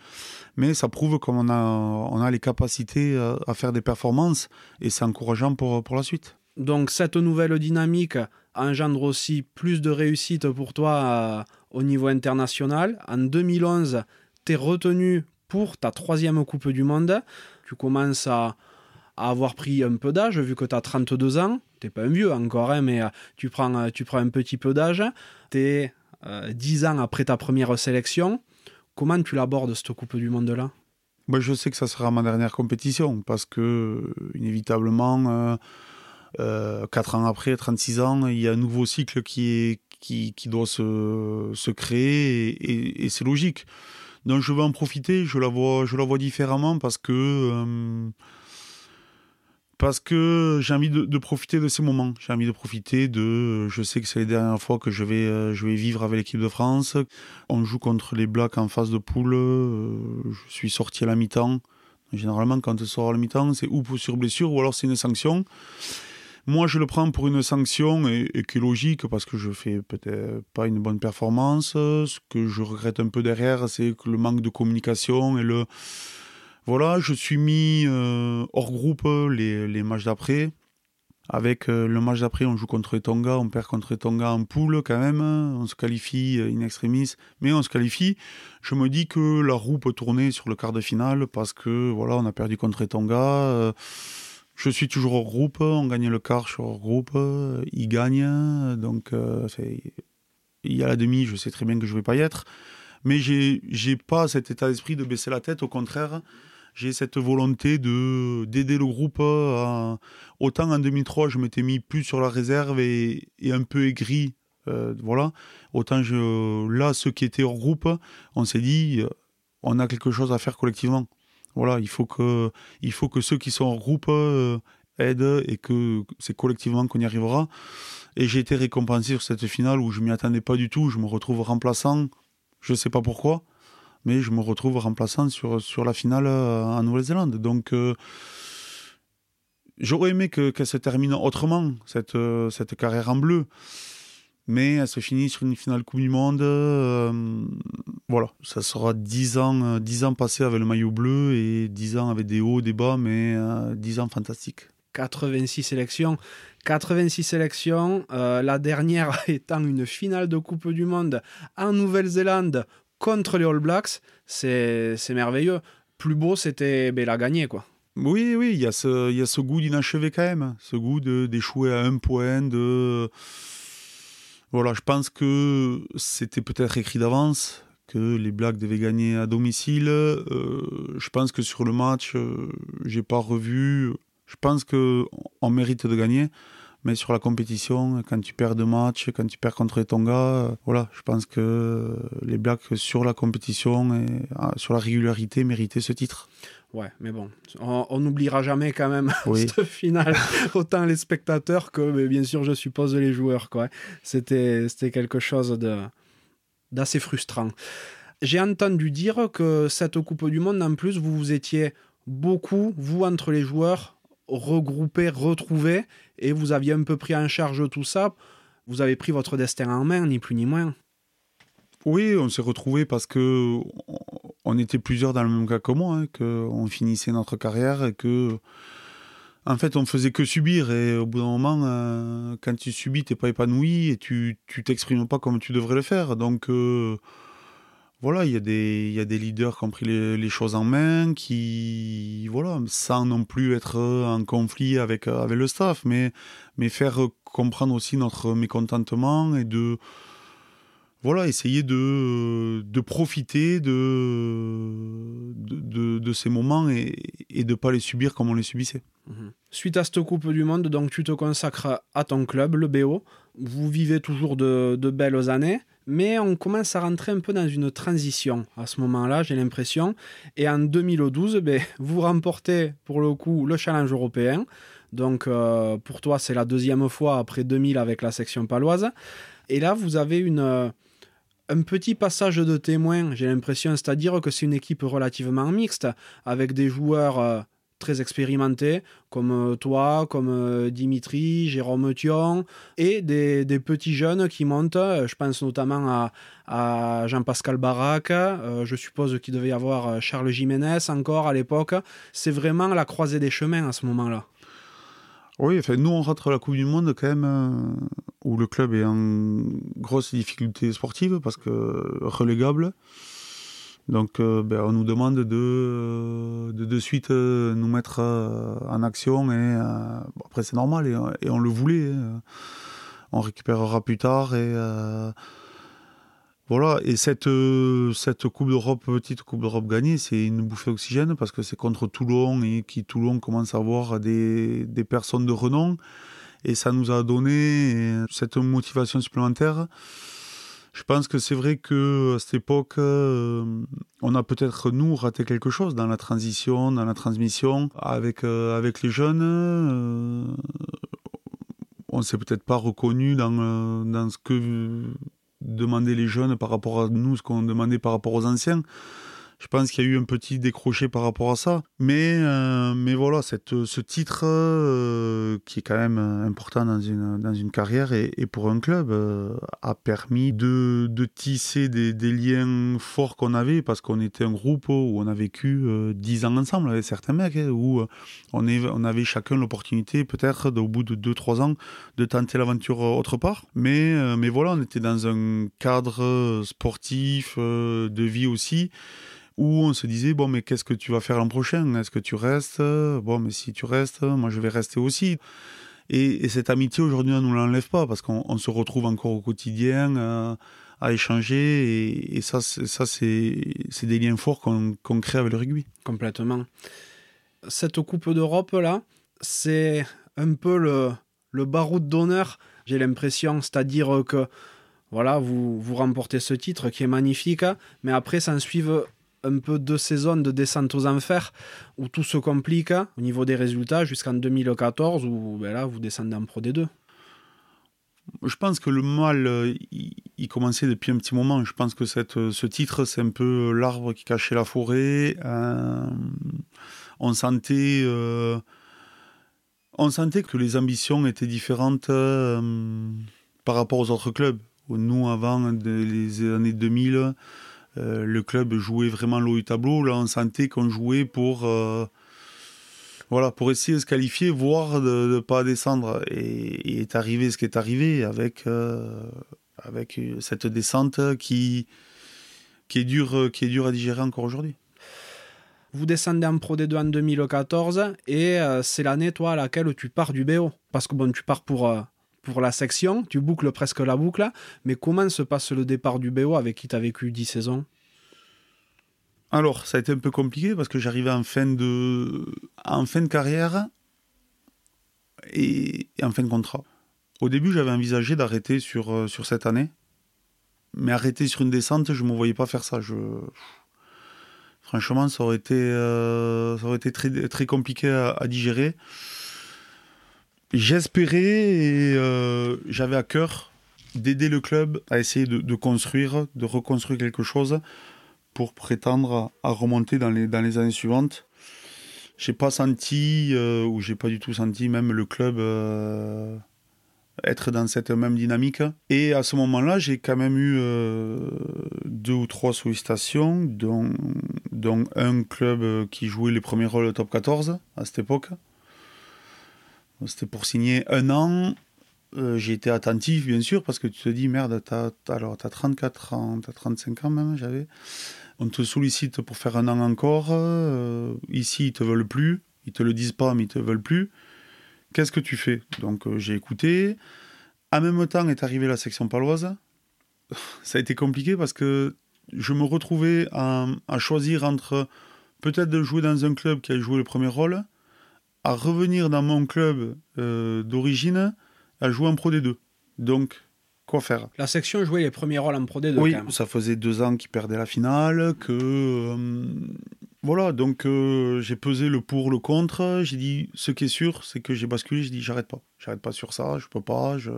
mais ça prouve qu'on a, on a les capacités à faire des performances et c'est encourageant pour, pour la suite. Donc cette nouvelle dynamique engendre aussi plus de réussite pour toi au niveau international. En 2011, tu es retenu pour ta troisième Coupe du Monde. Tu commences à avoir pris un peu d'âge, vu que tu as 32 ans. T'es pas un vieux encore, hein, mais euh, tu prends, euh, tu prends un petit peu d'âge. Tu es 10 ans après ta première sélection. Comment tu l'abordes, cette Coupe du Monde-là? Bah, Je sais que ça sera ma dernière compétition, parce que, inévitablement, euh, 4 ans après, 36 ans, il y a un nouveau cycle qui, est, qui, doit se, se créer, et, c'est logique. Donc je vais en profiter, je la vois, je la vois différemment, parce que parce que j'ai envie de, profiter de ces moments. J'ai envie de profiter de. Je sais que c'est les dernières fois que je vais, euh, je vais vivre avec l'équipe de France. On joue contre les Blacks en phase de poule. Euh, je suis sorti à la mi-temps. Généralement, quand tu sors à la mi-temps, c'est ou sur blessure ou alors c'est une sanction. Moi, je le prends pour une sanction et, qui est logique parce que je fais peut-être pas une bonne performance. Ce que je regrette un peu derrière, c'est le manque de communication et le voilà, je suis mis euh, hors groupe les, les matchs d'après. Avec euh, le match d'après, on joue contre Tonga, on perd contre Tonga en poule quand même. On se qualifie euh, in extremis, mais on se qualifie. Je me dis que la roue peut tourner sur le quart de finale parce que voilà, on a perdu contre Tonga. Je suis toujours hors groupe, on gagne le quart, je suis hors groupe, il gagne, donc il y a la demi, je sais très bien que je vais pas y être, mais j'ai j'ai pas cet état d'esprit de baisser la tête, au contraire, j'ai cette volonté de d'aider le groupe. autant en 2003, je m'étais mis plus sur la réserve et, un peu aigri. Euh, voilà. Autant je, là, ceux qui étaient hors groupe, on s'est dit, on a quelque chose à faire collectivement. Voilà, il faut que, il faut que ceux qui sont hors groupe euh, aident et que c'est collectivement qu'on y arrivera. Et j'ai été récompensé sur cette finale où je m'y attendais pas du tout. Je me retrouve remplaçant. Je sais pas pourquoi mais je me retrouve remplaçant sur, sur la finale euh, en Nouvelle-Zélande. Donc, euh, j'aurais aimé qu'elle se termine autrement, cette, cette carrière en bleu. Mais elle se finit sur une finale Coupe du Monde. voilà, ça sera 10 ans, 10 ans passés avec le maillot bleu et 10 ans avec des hauts, des bas, mais 10 ans fantastiques. 86 sélections. 86 sélections, la dernière étant une finale de Coupe du Monde en Nouvelle-Zélande contre les All Blacks, c'est merveilleux. Plus beau, c'était ben, la gagner, quoi. Oui, oui, il y, a ce, y a ce goût d'inachevé quand même. Ce goût d'échouer à un point, de... Voilà, je pense que c'était peut-être écrit d'avance que les Blacks devaient gagner à domicile. Euh, je pense que sur le match, euh, j'ai pas revu. Je pense qu'on mérite de gagner. Mais sur la compétition, quand tu perds deux matchs, quand tu perds contre les Tonga, euh, voilà, je pense que les Blacks sur la compétition et euh, sur la régularité méritaient ce titre. Ouais, mais bon, on n'oubliera jamais quand même cette finale, autant les spectateurs que, bien sûr, je suppose, les joueurs. Quoi. C'était, c'était quelque chose de, d'assez frustrant. J'ai entendu dire que cette Coupe du Monde, en plus, vous vous étiez beaucoup, vous, entre les joueurs, regroupés, retrouvés, et vous aviez un peu pris en charge tout ça. Vous avez pris votre destin en main, ni plus ni moins. Oui, on s'est retrouvés parce que on était plusieurs dans le même cas que moi, hein, qu'on finissait notre carrière et que, en fait, on faisait que subir. Et au bout d'un moment, euh, quand tu subis, t'es pas épanoui et tu tu t'exprimes pas comme tu devrais le faire. Donc euh, voilà, il y, a des, y a des leaders qui ont pris les, choses en main, qui, voilà, sans non plus être en conflit avec, avec le staff, mais, mais faire comprendre aussi notre mécontentement et de, voilà, essayer de, de profiter de, de, de, ces moments et, et de ne pas les subir comme on les subissait. Mhm. Suite à cette Coupe du Monde, donc tu te consacres à ton club, le BO. Vous vivez toujours de, de belles années, mais on commence à rentrer un peu dans une transition à ce moment-là, j'ai l'impression. Et en 2012, ben, vous remportez pour le coup le challenge européen. Donc euh, pour toi, c'est la deuxième fois après 2000 avec la section paloise. Et là, vous avez une un petit passage de témoin, j'ai l'impression, c'est-à-dire que c'est une équipe relativement mixte, avec des joueurs euh, très expérimentés, comme euh, toi, comme euh, Dimitri, Jérôme Thion, et des, petits jeunes qui montent, je pense notamment à, Jean-Pascal Barak, je suppose qu'il devait y avoir Charles Jiménez encore à l'époque. C'est vraiment la croisée des chemins à ce moment-là. Oui, nous, on rentre à la Coupe du Monde quand même, euh, où le club est en grosse difficulté sportive parce que relégable. Donc, euh, ben, on nous demande de de, suite euh, nous mettre en action. Et après, c'est normal et, on le voulait. Hein. On récupérera plus tard et voilà, et cette, euh, cette Coupe d'Europe, petite Coupe d'Europe gagnée, c'est une bouffée d'oxygène parce que c'est contre Toulon et qui Toulon commence à avoir des, des personnes de renom. Et ça nous a donné cette motivation supplémentaire. Je pense que c'est vrai que à cette époque, euh, on a peut-être nous raté quelque chose dans la transition, dans la transmission avec euh, avec les jeunes. Euh, on s'est peut-être pas reconnu dans dans ce que demander les jeunes par rapport à nous, ce qu'on demandait par rapport aux anciens. Je pense qu'il y a eu un petit décroché par rapport à ça. Mais, euh, mais voilà, ce titre euh, qui est quand même important dans une, dans une carrière et, pour un club euh, a permis de, de tisser des, liens forts qu'on avait parce qu'on était un groupe où on a vécu dix ans ensemble avec certains mecs, hein, où on, on avait chacun l'opportunité peut-être au bout de 2-3 ans de tenter l'aventure autre part. Mais, mais voilà, on était dans un cadre sportif, de vie aussi où on se disait bon mais qu'est-ce que tu vas faire l'an prochain? Est-ce que tu restes? Bon mais si tu restes, moi je vais rester aussi. Et, cette amitié aujourd'hui on nous l'enlève pas parce qu'on se retrouve encore au quotidien euh, à échanger et, ça ça c'est des liens forts qu'on crée avec le rugby. Complètement. Cette Coupe d'Europe là, c'est un peu le le baroud d'honneur, j'ai l'impression, c'est-à-dire que voilà, vous, vous remportez ce titre qui est magnifique, mais après s'en suivent un peu deux saisons de descente aux enfers où tout se complique au niveau des résultats jusqu'en 2014 où ben là vous descendez en Pro D2. Je pense que le mal, euh, il, commençait depuis un petit moment. Je pense que euh, ce titre, c'est un peu l'arbre qui cachait la forêt. Euh, on sentait, on sentait que les ambitions étaient différentes par rapport aux autres clubs. Nous, avant les années 2000, euh, le club jouait vraiment l'eau du tableau. Là, on sentait qu'on jouait pour, euh, voilà, pour essayer de se qualifier, voire de ne pas descendre. Et, est arrivé ce qui est arrivé avec, euh, avec cette descente qui, qui, est dure, qui est dure à digérer encore aujourd'hui. Vous descendez en Pro D2 en 2014 et c'est l'année, toi, à laquelle tu pars du BO. Parce que bon, tu pars pour pour la section, tu boucles presque la boucle, mais comment se passe le départ du BO avec qui tu as vécu 10 saisons? Alors, ça a été un peu compliqué parce que j'arrivais en fin de en fin de carrière et, en fin de contrat. Au début, j'avais envisagé d'arrêter sur, euh, sur cette année, mais arrêter sur une descente, je ne me voyais pas faire ça. Franchement, ça aurait été, euh, ça aurait été très, très compliqué à digérer. J'espérais et euh, j'avais à cœur d'aider le club à essayer de, construire, de reconstruire quelque chose pour prétendre à, remonter dans les, dans les années suivantes. J'ai pas senti, euh, ou j'ai pas du tout senti même le club euh, être dans cette même dynamique. Et à ce moment-là, j'ai quand même eu deux ou trois sollicitations, dont un club qui jouait les premiers rôles top 14 à cette époque. C'était pour signer un an. Euh, j'ai été attentif, bien sûr, parce que tu te dis, merde, t'as, alors, t'as 34 ans, t'as 35 ans même, j'avais. On te sollicite pour faire un an encore. Euh, ici, ils te veulent plus. Ils te le disent pas, mais ils te veulent plus. Qu'est-ce que tu fais? Donc, euh, j'ai écouté. En même temps est arrivée la section paloise. ça a été compliqué parce que je me retrouvais à, choisir entre peut-être de jouer dans un club qui a joué le premier rôle, à revenir dans mon club euh, d'origine, à jouer en Pro D2. Donc, quoi faire? La section jouait les premiers rôles en Pro D2. Oui, ça faisait deux ans qu'ils perdaient la finale, que euh, voilà, donc euh, j'ai pesé le pour, le contre. J'ai dit, ce qui est sûr, c'est que j'ai basculé. J'ai dit, j'arrête pas. J'arrête pas sur ça, je peux pas. Je,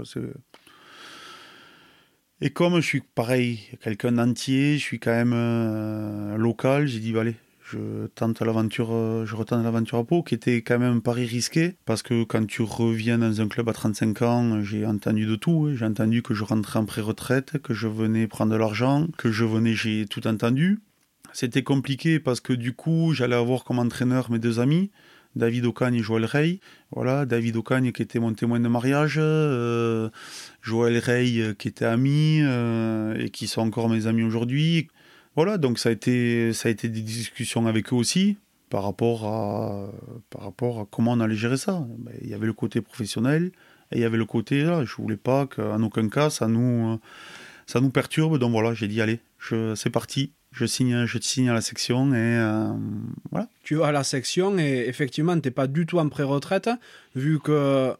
et comme je suis pareil, quelqu'un d'entier, je suis quand même euh, local, j'ai dit, bah, allez, je tente l'aventure, euh, je retente l'aventure à Pau, qui était quand même un pari risqué, parce que quand tu reviens dans un club à 35 ans, j'ai entendu de tout. Hein. J'ai entendu que je rentrais en pré-retraite, que je venais prendre de l'argent, que je venais, j'ai tout entendu. C'était compliqué parce que du coup, j'allais avoir comme entraîneur mes deux amis, David Ocagne et Joël Rey. Voilà, David Ocagne qui était mon témoin de mariage, euh, Joël Rey qui était ami euh, et qui sont encore mes amis aujourd'hui. Voilà, donc ça a été ça a été des discussions avec eux aussi par rapport à par rapport à comment on allait gérer ça. Il y avait le côté professionnel et il y avait le côté là, je voulais pas qu'en aucun cas ça nous ça nous perturbe. Donc voilà, j'ai dit allez, c'est parti je signe, je signe à la section et euh, voilà. Tu vas à la section et effectivement, tu n'es pas du tout en pré-retraite, vu que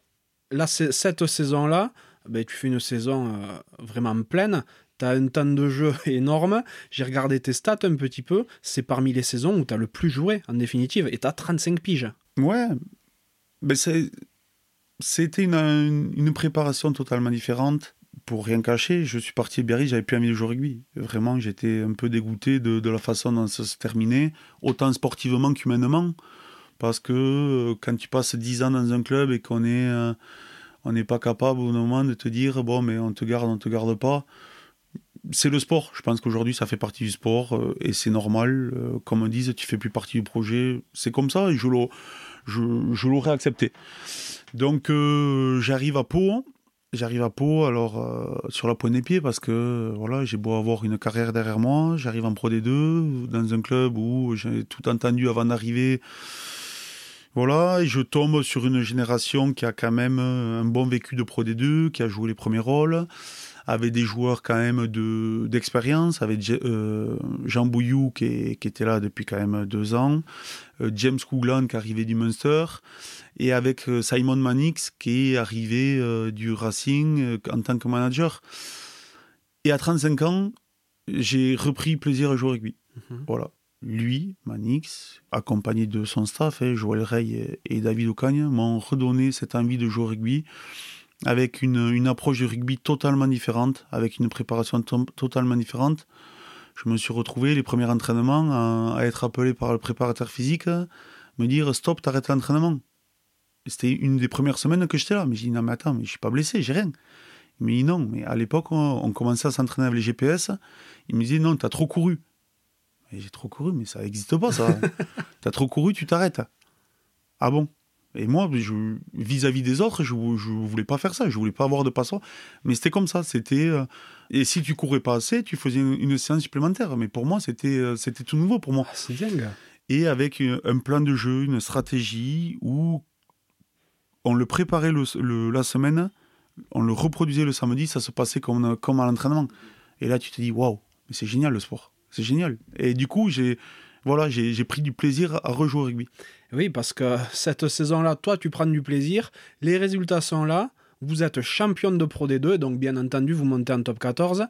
là, cette saison-là, ben, tu fais une saison euh, vraiment pleine. Tu as un temps de jeu énorme. J'ai regardé tes stats un petit peu. C'est parmi les saisons où tu as le plus joué, en définitive, et tu as 35 piges. Ouais. Ben, c'était une, une préparation totalement différente pour rien cacher, je suis parti de Biarritz, j'avais plus envie de jouer au rugby. Vraiment, j'étais un peu dégoûté de, la façon dont ça se terminait, autant sportivement qu'humainement. Parce que euh, quand tu passes 10 ans dans un club et qu'on est, euh, on n'est pas capable au moment de te dire bon, mais on te garde, on te garde pas. C'est le sport. Je pense qu'aujourd'hui, ça fait partie du sport euh, et c'est normal. comme on dit, tu fais plus partie du projet. C'est comme ça et je l'aurais accepté. Donc, j'arrive à Pau J'arrive à Pau, alors euh, sur la pointe des pieds, parce que voilà, j'ai beau avoir une carrière derrière moi, j'arrive en Pro D2, dans un club où j'ai tout entendu avant d'arriver. Voilà, et je tombe sur une génération qui a quand même un bon vécu de Pro D2, qui a joué les premiers rôles, avec des joueurs quand même de d'expérience, avec euh, Jean Bouillou qui, qui, était là depuis quand même deux ans, euh, James Couglan qui arrivait du Munster et avec euh, Simon Manix qui est arrivé euh, du Racing euh, en tant que manager. Et à 35 ans, j'ai repris plaisir à jouer au rugby. Mhm. Voilà. Lui, Manix, accompagné de son staff, hein, Joël Rey et, David Ocagne, m'ont redonné cette envie de jouer au rugby avec une, une approche du rugby totalement différente, avec une préparation totalement différente. Je me suis retrouvé les premiers entraînements à, être appelé par le préparateur physique, me dire stop, t'arrêtes l'entraînement. C'était une des premières semaines que j'étais là. Mais j'ai dit, non, mais attends, mais je suis pas blessé, j'ai rien. Il me dit, non, mais à l'époque, on, commençait à s'entraîner avec les GPS. Il me disait, non, t'as trop couru. J'ai trop couru, mais ça n'existe pas, ça. t'as trop couru, tu t'arrêtes. Ah bon? Et moi, vis-à-vis des autres, je, je voulais pas faire ça. Je voulais pas avoir de passeport. Mais c'était comme ça. C'était. Euh, et si tu courais pas assez, tu faisais une, séance supplémentaire. Mais pour moi, c'était euh, c'était tout nouveau pour moi. Ah, c'est dingue. Et avec un plan de jeu, une stratégie où on le préparait le, la semaine, on le reproduisait le samedi, ça se passait comme, comme à l'entraînement. Et là, tu te dis, waouh, mais c'est génial le sport. C'est génial. Et du coup, j'ai voilà, j'ai pris du plaisir à rejouer au rugby. Oui, parce que cette saison-là, toi, tu prends du plaisir. Les résultats sont là. Vous êtes champion de Pro D2, donc bien entendu, vous montez en top 14.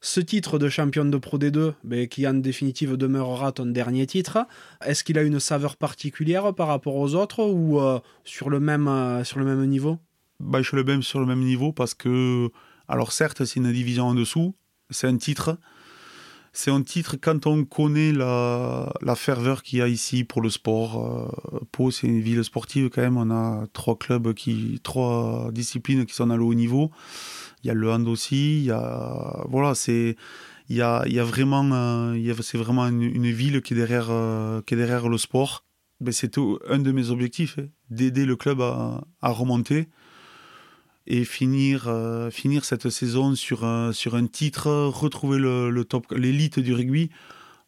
Ce titre de champion de Pro D2, ben, qui en définitive demeurera ton dernier titre, est-ce qu'il a une saveur particulière par rapport aux autres ou euh, sur, le même, euh, sur le même niveau? Bah, Je suis le même sur le même niveau parce que, alors certes, c'est une division en dessous, c'est un titre. C'est un titre quand on connaît la, ferveur qu'il y a ici pour le sport. Euh, Pau, c'est une ville sportive quand même. On a trois clubs, trois disciplines qui sont à le haut niveau il y a le hand aussi, il y a voilà, c'est il y a, il y a vraiment euh, c'est vraiment une, ville qui est derrière euh, qui est derrière le sport. Ben, c'est un de mes objectifs, hein, d'aider le club à, remonter et finir euh, finir cette saison sur un, sur un titre, retrouver le, le top l'élite du rugby.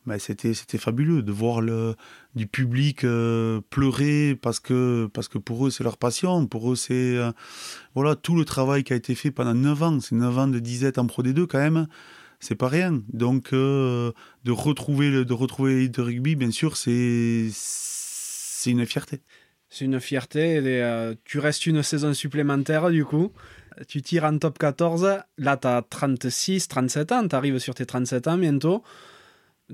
mais c'était c'était fabuleux de voir le du public euh, pleurer parce que parce que pour eux c'est leur passion. Pour eux c'est euh, voilà tout le travail qui a été fait pendant 9 ans. C'est 9 ans de disette en Pro D2 quand même. C'est pas rien. Donc de retrouver le de retrouver rugby bien sûr c'est c'est une fierté c'est une fierté et, tu restes une saison supplémentaire du coup tu tires en top 14 là tu as 36 37 ans tu arrives sur tes 37 ans bientôt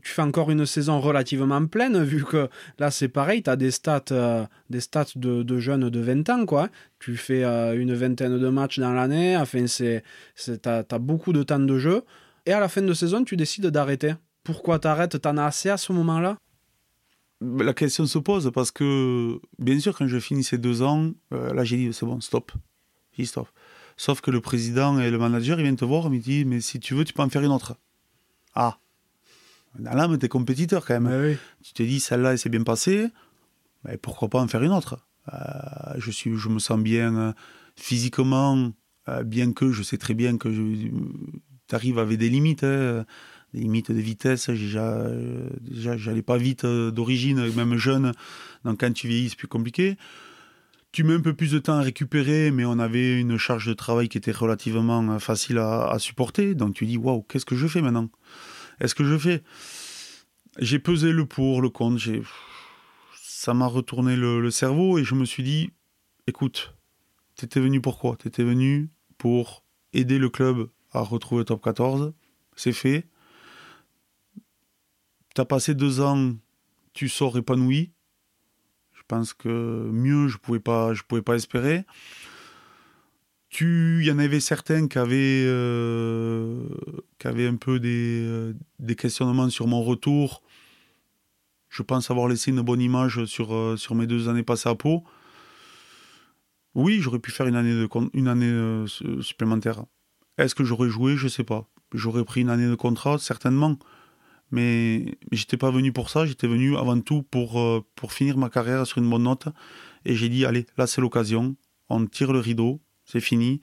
tu fais encore une saison relativement pleine, vu que là c'est pareil, tu as des stats, euh, des stats de, de, jeunes de 20 ans. quoi. Tu fais euh, une vingtaine de matchs dans l'année, enfin, tu as, beaucoup de temps de jeu. Et à la fin de saison, tu décides d'arrêter. Pourquoi t'arrêtes? T'en as assez à ce moment-là? La question se pose parce que, bien sûr, quand je finis ces deux ans, euh, là j'ai dit c'est bon, stop. J'ai dit stop. Sauf que le président et le manager, ils viennent te voir, ils me disent mais si tu veux, tu peux en faire une autre. Ah, dans l'âme, t'es compétiteur quand même. Tu te dis, celle-là, elle s'est bien passée, mais pourquoi pas en faire une autre? Euh, je, suis, je me sens bien euh, physiquement, bien que je sais très bien que tu arrives avec des limites, hein, des limites de vitesse. Déjà, j'allais pas vite d'origine, même jeune. Donc quand tu vieillis, c'est plus compliqué. Tu mets un peu plus de temps à récupérer, mais on avait une charge de travail qui était relativement facile à, supporter. Donc tu dis, waouh, qu'est-ce que je fais maintenant? Est-ce que je fais? J'ai pesé le pour, le contre, ça m'a retourné le, cerveau et je me suis dit, écoute, t'étais venu pourquoi T'étais venu pour aider le club à retrouver le top 14, c'est fait. T'as passé deux ans, tu sors épanoui. Je pense que mieux, je je pouvais pas espérer il y en avait certains qui avaient, euh, un peu des, euh, des, questionnements sur mon retour. Je pense avoir laissé une bonne image sur, euh, sur mes deux années passées à Pau. Oui, j'aurais pu faire une année, de, une année supplémentaire. Est-ce que j'aurais joué? Je ne sais pas. J'aurais pris une année de contrat, certainement. Mais j'étais pas venu pour ça, j'étais venu avant tout pour, pour finir ma carrière sur une bonne note. Et j'ai dit, allez, là c'est l'occasion, on tire le rideau, c'est fini.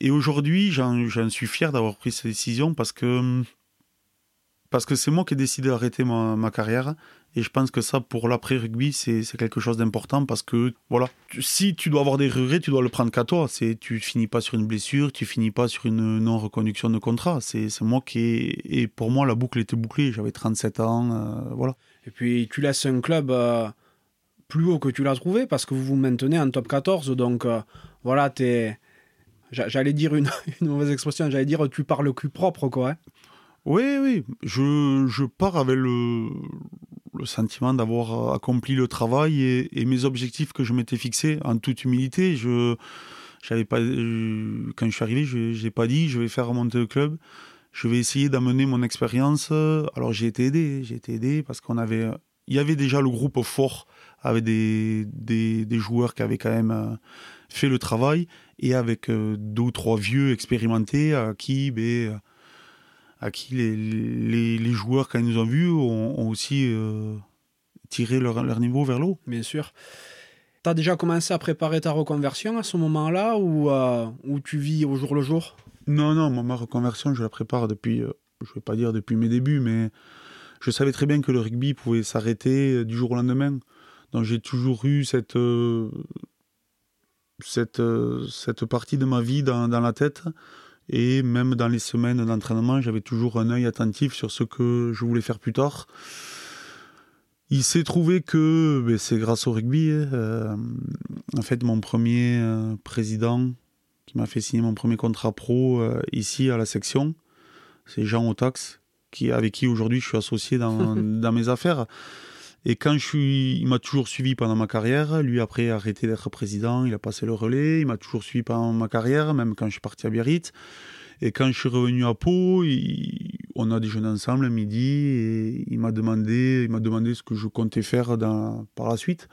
Et aujourd'hui, j'en suis fier d'avoir pris cette décision parce que parce que c'est moi qui ai décidé d'arrêter ma, carrière. Et je pense que ça, pour l'après-rugby, c'est quelque chose d'important parce que, voilà, si tu dois avoir des regrets, tu dois le prendre qu'à toi. Tu finis pas sur une blessure, tu finis pas sur une non-reconduction de contrat. C'est moi qui. Et pour moi, la boucle était bouclée. J'avais 37 ans, euh, voilà. Et puis, tu laisses un club euh, plus haut que tu l'as trouvé parce que vous vous maintenez en top 14. Donc, euh, voilà, t'es. J'allais dire une, mauvaise expression, j'allais dire tu parles le cul propre, quoi. Hein. Oui, oui, je, je pars avec le, le sentiment d'avoir accompli le travail et, mes objectifs que je m'étais fixés en toute humilité. Je, j'avais pas, quand je suis arrivé, je n'ai pas dit je vais faire remonter le club. Je vais essayer d'amener mon expérience. Alors j'ai été aidé, j'ai été aidé parce qu'on avait, il y avait déjà le groupe fort avec des, des, des joueurs qui avaient quand même fait le travail et avec euh, deux ou trois vieux expérimentés à qui, ben, à qui les, les, les, joueurs, quand ils nous ont vus, ont, aussi euh, tiré leur, leur, niveau vers l'eau. Bien sûr. Tu as déjà commencé à préparer ta reconversion à ce moment-là ou, euh, ou tu vis au jour le jour? Non, non, ma reconversion, je la prépare depuis, je ne vais pas dire depuis mes débuts, mais je savais très bien que le rugby pouvait s'arrêter du jour au lendemain. Donc j'ai toujours eu cette, cette, euh, cette partie de ma vie dans, dans, la tête. Et même dans les semaines d'entraînement, j'avais toujours un œil attentif sur ce que je voulais faire plus tard. Il s'est trouvé que ben, c'est grâce au rugby. Hein, euh, en fait, mon premier euh, président qui m'a fait signer mon premier contrat pro ici à la section, c'est Jean Otax, qui, avec qui aujourd'hui je suis associé dans, dans mes affaires. Et quand je suis, il m'a toujours suivi pendant ma carrière. Lui, après, a arrêté d'être président, il a passé le relais. Il m'a toujours suivi pendant ma carrière, même quand je suis parti à Biarritz. Et quand je suis revenu à Pau, on a déjeuné ensemble à midi et il m'a demandé, il m'a demandé ce que je comptais faire par la suite.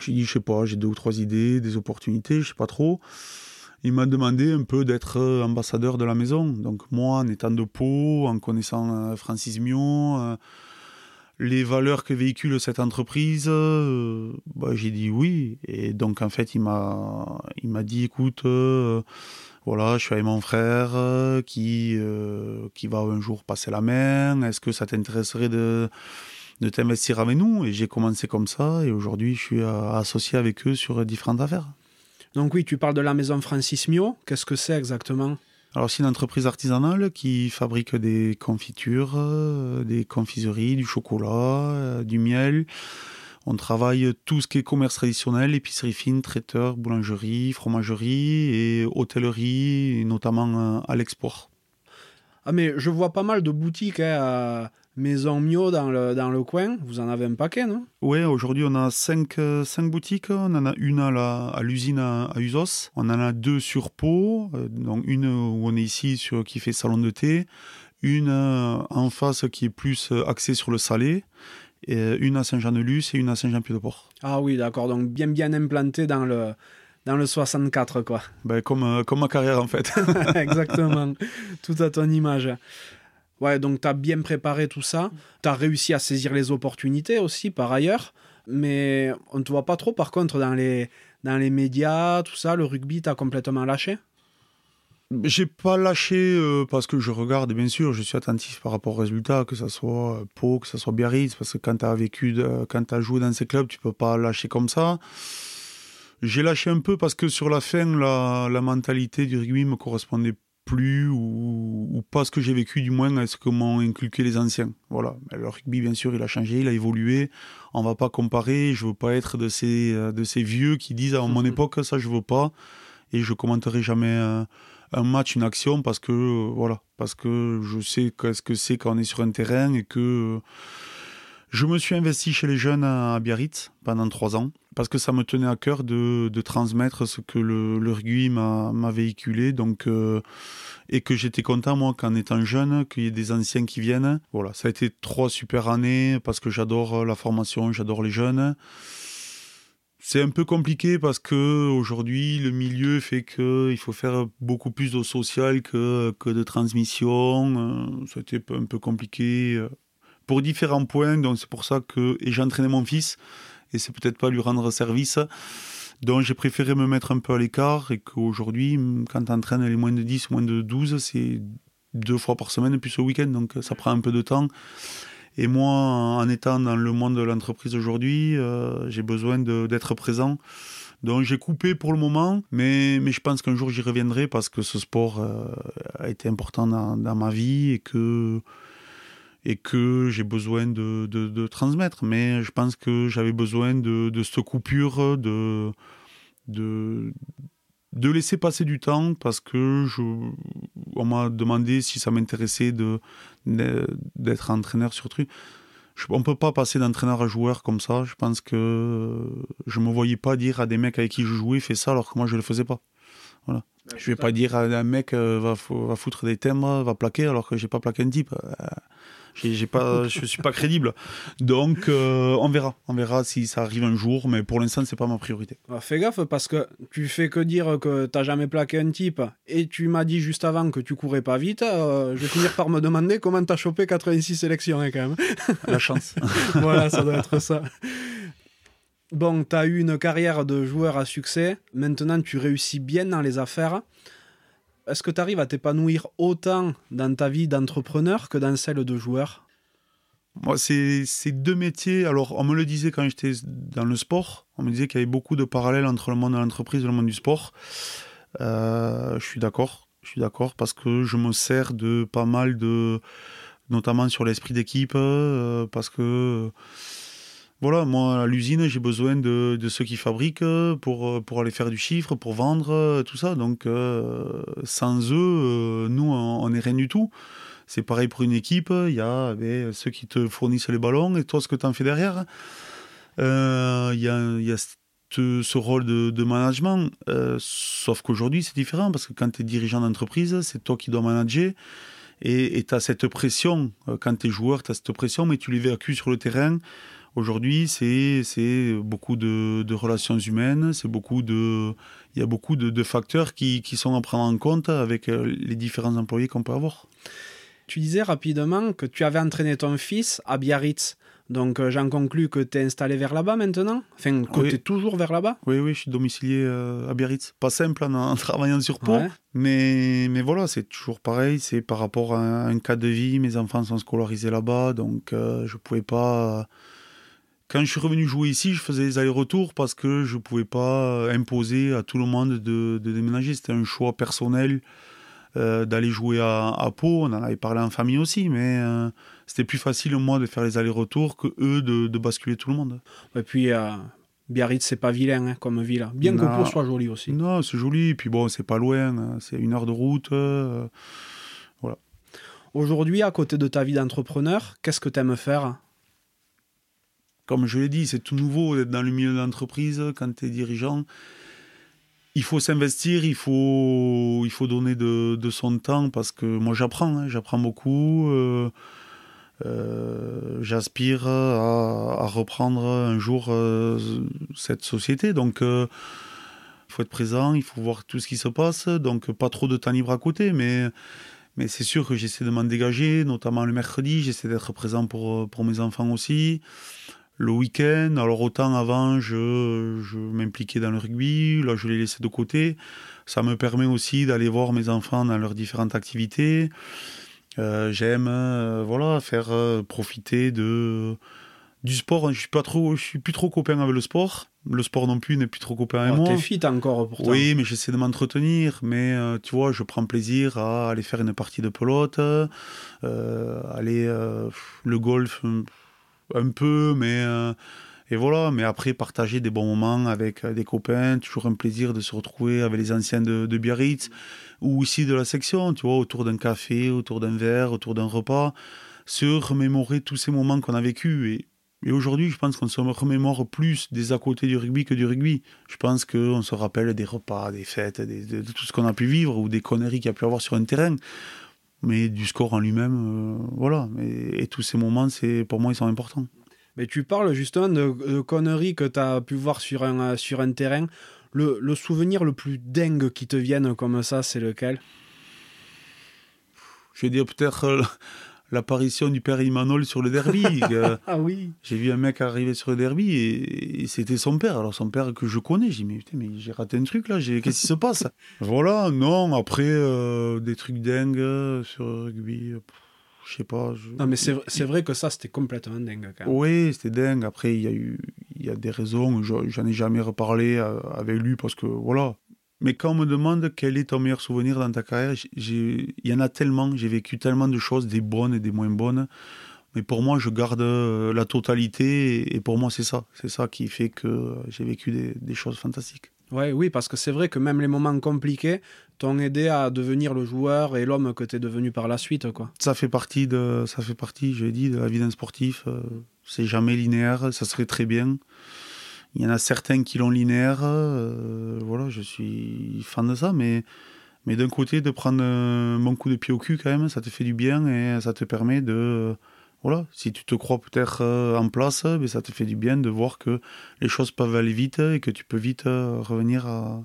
J'ai dit, je sais pas, j'ai deux ou trois idées, des opportunités, je sais pas trop. Il m'a demandé un peu d'être ambassadeur de la maison. Donc moi, en étant de Pau, en connaissant euh, Francis Mion, euh, les valeurs que véhicule cette entreprise, euh, bah, j'ai dit oui. Et donc en fait, il m'a, dit, écoute, euh, Voilà, je suis avec mon frère euh, qui, qui va un jour passer la main. Est-ce que ça t'intéresserait de, de t'investir avec nous? Et j'ai commencé comme ça et aujourd'hui je suis associé avec eux sur différentes affaires. Donc oui, tu parles de la maison Francis Mio. Qu'est-ce que c'est exactement? Alors c'est une entreprise artisanale qui fabrique des confitures, des confiseries, du chocolat, du miel. On travaille tout ce qui est commerce traditionnel, épicerie fine, traiteur, boulangerie, fromagerie et hôtellerie, notamment euh, à l'export. Ah mais je vois pas mal de boutiques hein, Maison Mio dans le, dans le coin. Vous en avez un paquet, non? Oui, aujourd'hui on a cinq, euh, cinq, boutiques. On en a une à l'usine à, à, Usos. On en a deux sur Pau. Euh, donc une où on est ici sur, qui fait salon de thé. Une en face qui est plus axée sur le salé et euh, une à Saint-Jean-de-Luz et une à Saint-Jean-Pied-de-Port. Ah oui, d'accord, donc bien bien implanté dans le, dans le 64, quoi. Ben, comme, euh, comme ma carrière, en fait. Exactement, tout à ton image. Ouais, donc tu as bien préparé tout ça, tu as réussi à saisir les opportunités aussi, par ailleurs, mais on ne te voit pas trop, par contre, dans les, dans les médias, tout ça, le rugby, tu as complètement lâché? J'ai pas lâché euh, parce que je regarde, bien sûr, je suis attentif par rapport aux résultats, que ce soit euh, Pau, que ce soit Biarritz, parce que quand tu as vécu, quand tu joué dans ces clubs, tu peux pas lâcher comme ça. J'ai lâché un peu parce que sur la fin, la, la mentalité du rugby me correspondait plus ou, ou pas ce que j'ai vécu, du moins à ce que m'ont inculqué les anciens. Voilà. Le rugby, bien sûr, il a changé, il a évolué. On va pas comparer. Je veux pas être de ces, euh, de ces vieux qui disent à mon époque, ça je veux pas. Et je commenterai jamais un match, une action, parce que euh, voilà, parce que je sais qu'est-ce que c'est quand on est sur un terrain et que euh, je me suis investi chez les jeunes à Biarritz pendant trois ans parce que ça me tenait à cœur de, transmettre ce que le, rugby m'a véhiculé. Donc, euh, et que j'étais content, moi, qu'en étant jeune, qu'il y ait des anciens qui viennent. Voilà, ça a été trois super années parce que j'adore la formation, j'adore les jeunes. C'est un peu compliqué parce que aujourd'hui le milieu fait que il faut faire beaucoup plus de social que, que de transmission. C'était un peu compliqué euh, pour différents points. Donc c'est pour ça que et j'ai mon fils et c'est peut-être pas lui rendre service. Donc j'ai préféré me mettre un peu à l'écart et qu'aujourd'hui quand tu entraînes les moins de 10, moins de 12, c'est deux fois par semaine plus au week-end. Donc ça prend un peu de temps. Et moi, en étant dans le monde de l'entreprise aujourd'hui, euh, j'ai besoin d'être présent. Donc j'ai coupé pour le moment, mais, mais je pense qu'un jour j'y reviendrai parce que ce sport euh, a été important dans, ma vie et que, et que j'ai besoin de, de, de, transmettre. Mais je pense que j'avais besoin de, de cette coupure, de, de, de laisser passer du temps parce que je, on m'a demandé si ça m'intéressait de, d'être entraîneur sur truc. Je, on peut pas passer d'entraîneur à joueur comme ça. Je pense que je me voyais pas dire à des mecs avec qui je jouais fais ça alors que moi je le faisais pas. Voilà. je vais pas dire à un mec euh, va, va, foutre des timbres, va plaquer alors que j'ai pas plaqué un type. J'ai pas, je suis pas crédible. Donc, euh, on verra. On verra si ça arrive un jour, mais pour l'instant, c'est pas ma priorité. Ah, fais gaffe parce que tu fais que dire que t'as jamais plaqué un type et tu m'as dit juste avant que tu courais pas vite. Euh, je vais finir par me demander comment t'as chopé 86 sélections hein, quand même. La chance. voilà, ça doit être ça. Bon, tu as eu une carrière de joueur à succès. Maintenant, tu réussis bien dans les affaires est-ce que tu arrives à t'épanouir autant dans ta vie d'entrepreneur que dans celle de joueur? Moi, c'est deux métiers. Alors, on me le disait quand j'étais dans le sport. On me disait qu'il y avait beaucoup de parallèles entre le monde de l'entreprise et le monde du sport. Euh, je suis d'accord. Je suis d'accord parce que je me sers de pas mal de, notamment sur l'esprit d'équipe, euh, parce que voilà, moi, à l'usine, j'ai besoin de, ceux qui fabriquent pour, pour aller faire du chiffre, pour vendre, tout ça. Donc, euh, sans eux, euh, nous, on n'est rien du tout. C'est pareil pour une équipe. Il y a ben, ceux qui te fournissent les ballons et toi, ce que tu en fais derrière. Euh, il y, a, ce rôle de, de management. sauf qu'aujourd'hui, c'est différent parce que quand tu es dirigeant d'entreprise, c'est toi qui dois manager. Et tu as cette pression. Quand tu es joueur, tu as cette pression, mais tu l'évacues sur le terrain. Aujourd'hui, c'est beaucoup de, de, relations humaines, c'est beaucoup de, il y a beaucoup de, de facteurs qui, qui, sont à prendre en compte avec euh, les différents employés qu'on peut avoir. Tu disais rapidement que tu avais entraîné ton fils à Biarritz. Donc euh, j'en conclus que tu es installé vers là-bas maintenant? Enfin, que Oui. tu es toujours vers là-bas? Oui, oui, je suis domicilié euh, à Biarritz. Pas simple en, en travaillant sur Pau, Ouais. mais, mais voilà, c'est toujours pareil. C'est par rapport à un cas de vie. Mes enfants sont scolarisés là-bas, donc euh, je pouvais pas. Quand je suis revenu jouer ici, je faisais des allers-retours parce que je pouvais pas euh, imposer à tout le monde de, de déménager. C'était un choix personnel euh, d'aller jouer à, à Pau. On en avait parlé en famille aussi, mais euh, c'était plus facile, moi, de faire les allers-retours que eux de, de basculer tout le monde. Et puis, Biarritz, c'est pas vilain hein, comme ville. Bien que. Pau soit joli aussi. Non, c'est joli. Et puis bon, c'est pas loin. hein, C'est une heure de route. euh, Aujourd'hui, à côté de ta vie d'entrepreneur, qu'est-ce que tu aimes faire? Comme je l'ai dit, c'est tout nouveau d'être dans le milieu de l'entreprise. Quand tu es dirigeant, il faut s'investir, il faut, il faut donner de, son temps parce que moi j'apprends, hein, j'apprends beaucoup. euh, euh, J'aspire à, à reprendre un jour euh, cette société. Donc il faut être présent, il faut voir tout ce qui se passe. Donc pas trop de temps libre à côté, mais Mais c'est sûr que j'essaie de m'en dégager, notamment le mercredi, j'essaie d'être présent pour, pour mes enfants aussi. Le week-end, alors autant avant, je, je m'impliquais dans le rugby, là je l'ai laissé de côté. Ça me permet aussi d'aller voir mes enfants dans leurs différentes activités. Euh, J'aime euh, voilà, faire euh, profiter de, du sport. Je suis pas trop, je suis plus trop copain avec le sport. Le sport non plus n'est plus trop copain avec Oh, moi. T'es fit encore pourtant. Oui, mais j'essaie de m'entretenir. Mais euh, tu vois, je prends plaisir à aller faire une partie de pelote, euh, aller euh, le golf un peu, mais euh, et voilà. Mais après, partager des bons moments avec euh, des copains, toujours un plaisir de se retrouver avec les anciens de, Biarritz ou aussi de la section, tu vois, autour d'un café, autour d'un verre, autour d'un repas, se remémorer tous ces moments qu'on a vécus et et aujourd'hui, je pense qu'on se remémore plus des à côté du rugby que du rugby. Je pense qu'on se rappelle des repas, des fêtes, de, de tout ce qu'on a pu vivre ou des conneries qu'il y a pu avoir sur un terrain. Mais du score en lui-même, euh, voilà. Et, et tous ces moments, c'est pour moi, ils sont importants. Mais tu parles justement de, de conneries que tu as pu voir sur un, euh, sur un terrain. Le, le souvenir le plus dingue qui te vienne comme ça, c'est lequel? Je vais dire peut-être euh, l'apparition du père Imanol sur le derby. Ah oui J'ai vu un mec arriver sur le derby et, et c'était son père. Alors son père que je connais, j'ai dit mais putain mais j'ai raté un truc là, qu'est-ce qui se passe? Voilà, non, après euh, des trucs dingues euh, sur le rugby, pff, je sais pas. je- Non, mais c'est c'est vrai que ça, c'était complètement dingue quand même. Oui, c'était dingue. Après, il y a eu, il y a des raisons. je- J'en ai jamais reparlé euh, avec lui parce que voilà. Mais quand on me demande quel est ton meilleur souvenir dans ta carrière, il y en a tellement. J'ai vécu tellement de choses, des bonnes et des moins bonnes. Mais pour moi, je garde euh, la totalité. Et, et pour moi, c'est ça. C'est ça qui fait que euh, j'ai vécu des, des choses fantastiques. Ouais, oui, parce que c'est vrai que même les moments compliqués t'ont aidé à devenir le joueur et l'homme que t'es devenu par la suite, quoi. Ça fait partie de, ça fait partie, je l'ai dit, de la vie d'un sportif. Euh, c'est jamais linéaire. Ça serait très bien. Il y en a certains qui l'ont linéaire. euh, voilà, je suis fan de ça, mais, mais d'un côté, de prendre un bon coup de pied au cul quand même, ça te fait du bien et ça te permet de, voilà, si tu te crois peut-être euh, en place, mais ça te fait du bien de voir que les choses peuvent aller vite et que tu peux vite euh, revenir à-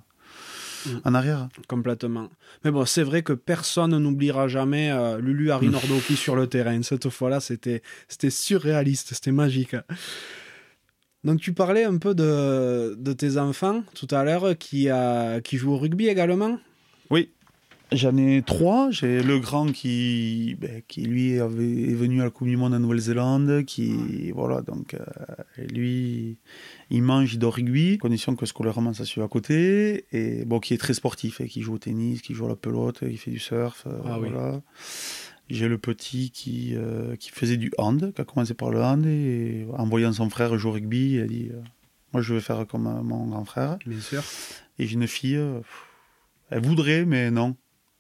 Mm. en arrière. Complètement. Mais bon, c'est vrai que personne n'oubliera jamais euh, Lulu Arinordoki sur le terrain. Cette fois-là, c'était c'était surréaliste, c'était magique. Donc tu parlais un peu de, de tes enfants tout à l'heure qui, qui jouent au rugby également? Oui. J'en ai trois. J'ai le grand qui, ben, qui lui avait, est venu à la Coupe du Monde en Nouvelle-Zélande, qui voilà donc euh, lui il mange, il dort rugby, condition que scolairement ça suit à côté, et bon qui est très sportif, et qui joue au tennis, qui joue à la pelote, qui fait du surf, euh, Ah oui. J'ai le petit qui, euh, qui faisait du hand, qui a commencé par le hand, et en voyant son frère jouer au rugby, il a dit euh, moi je vais faire comme euh, mon grand frère. Bien sûr. Et j'ai une fille, elle voudrait, mais non.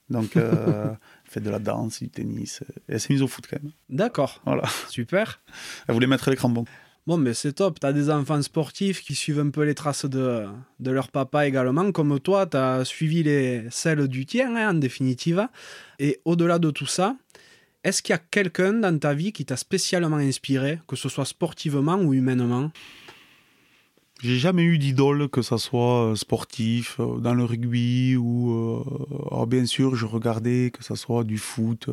Donc, elle fait de la danse, du tennis. Et elle s'est mise au foot quand même. D'accord, Voilà. super. Elle voulait mettre les crampons. Bon, mais c'est top. T'as des enfants sportifs qui suivent un peu les traces de, de leur papa également. Comme toi, t'as suivi les, celles du tien, hein, en définitive. Et au-delà de tout ça, est-ce qu'il y a quelqu'un dans ta vie qui t'a spécialement inspiré, que ce soit sportivement ou humainement? J'ai jamais eu d'idole, que ça soit euh, sportif, euh, dans le rugby ou. euh, bien sûr, je regardais que ça soit du foot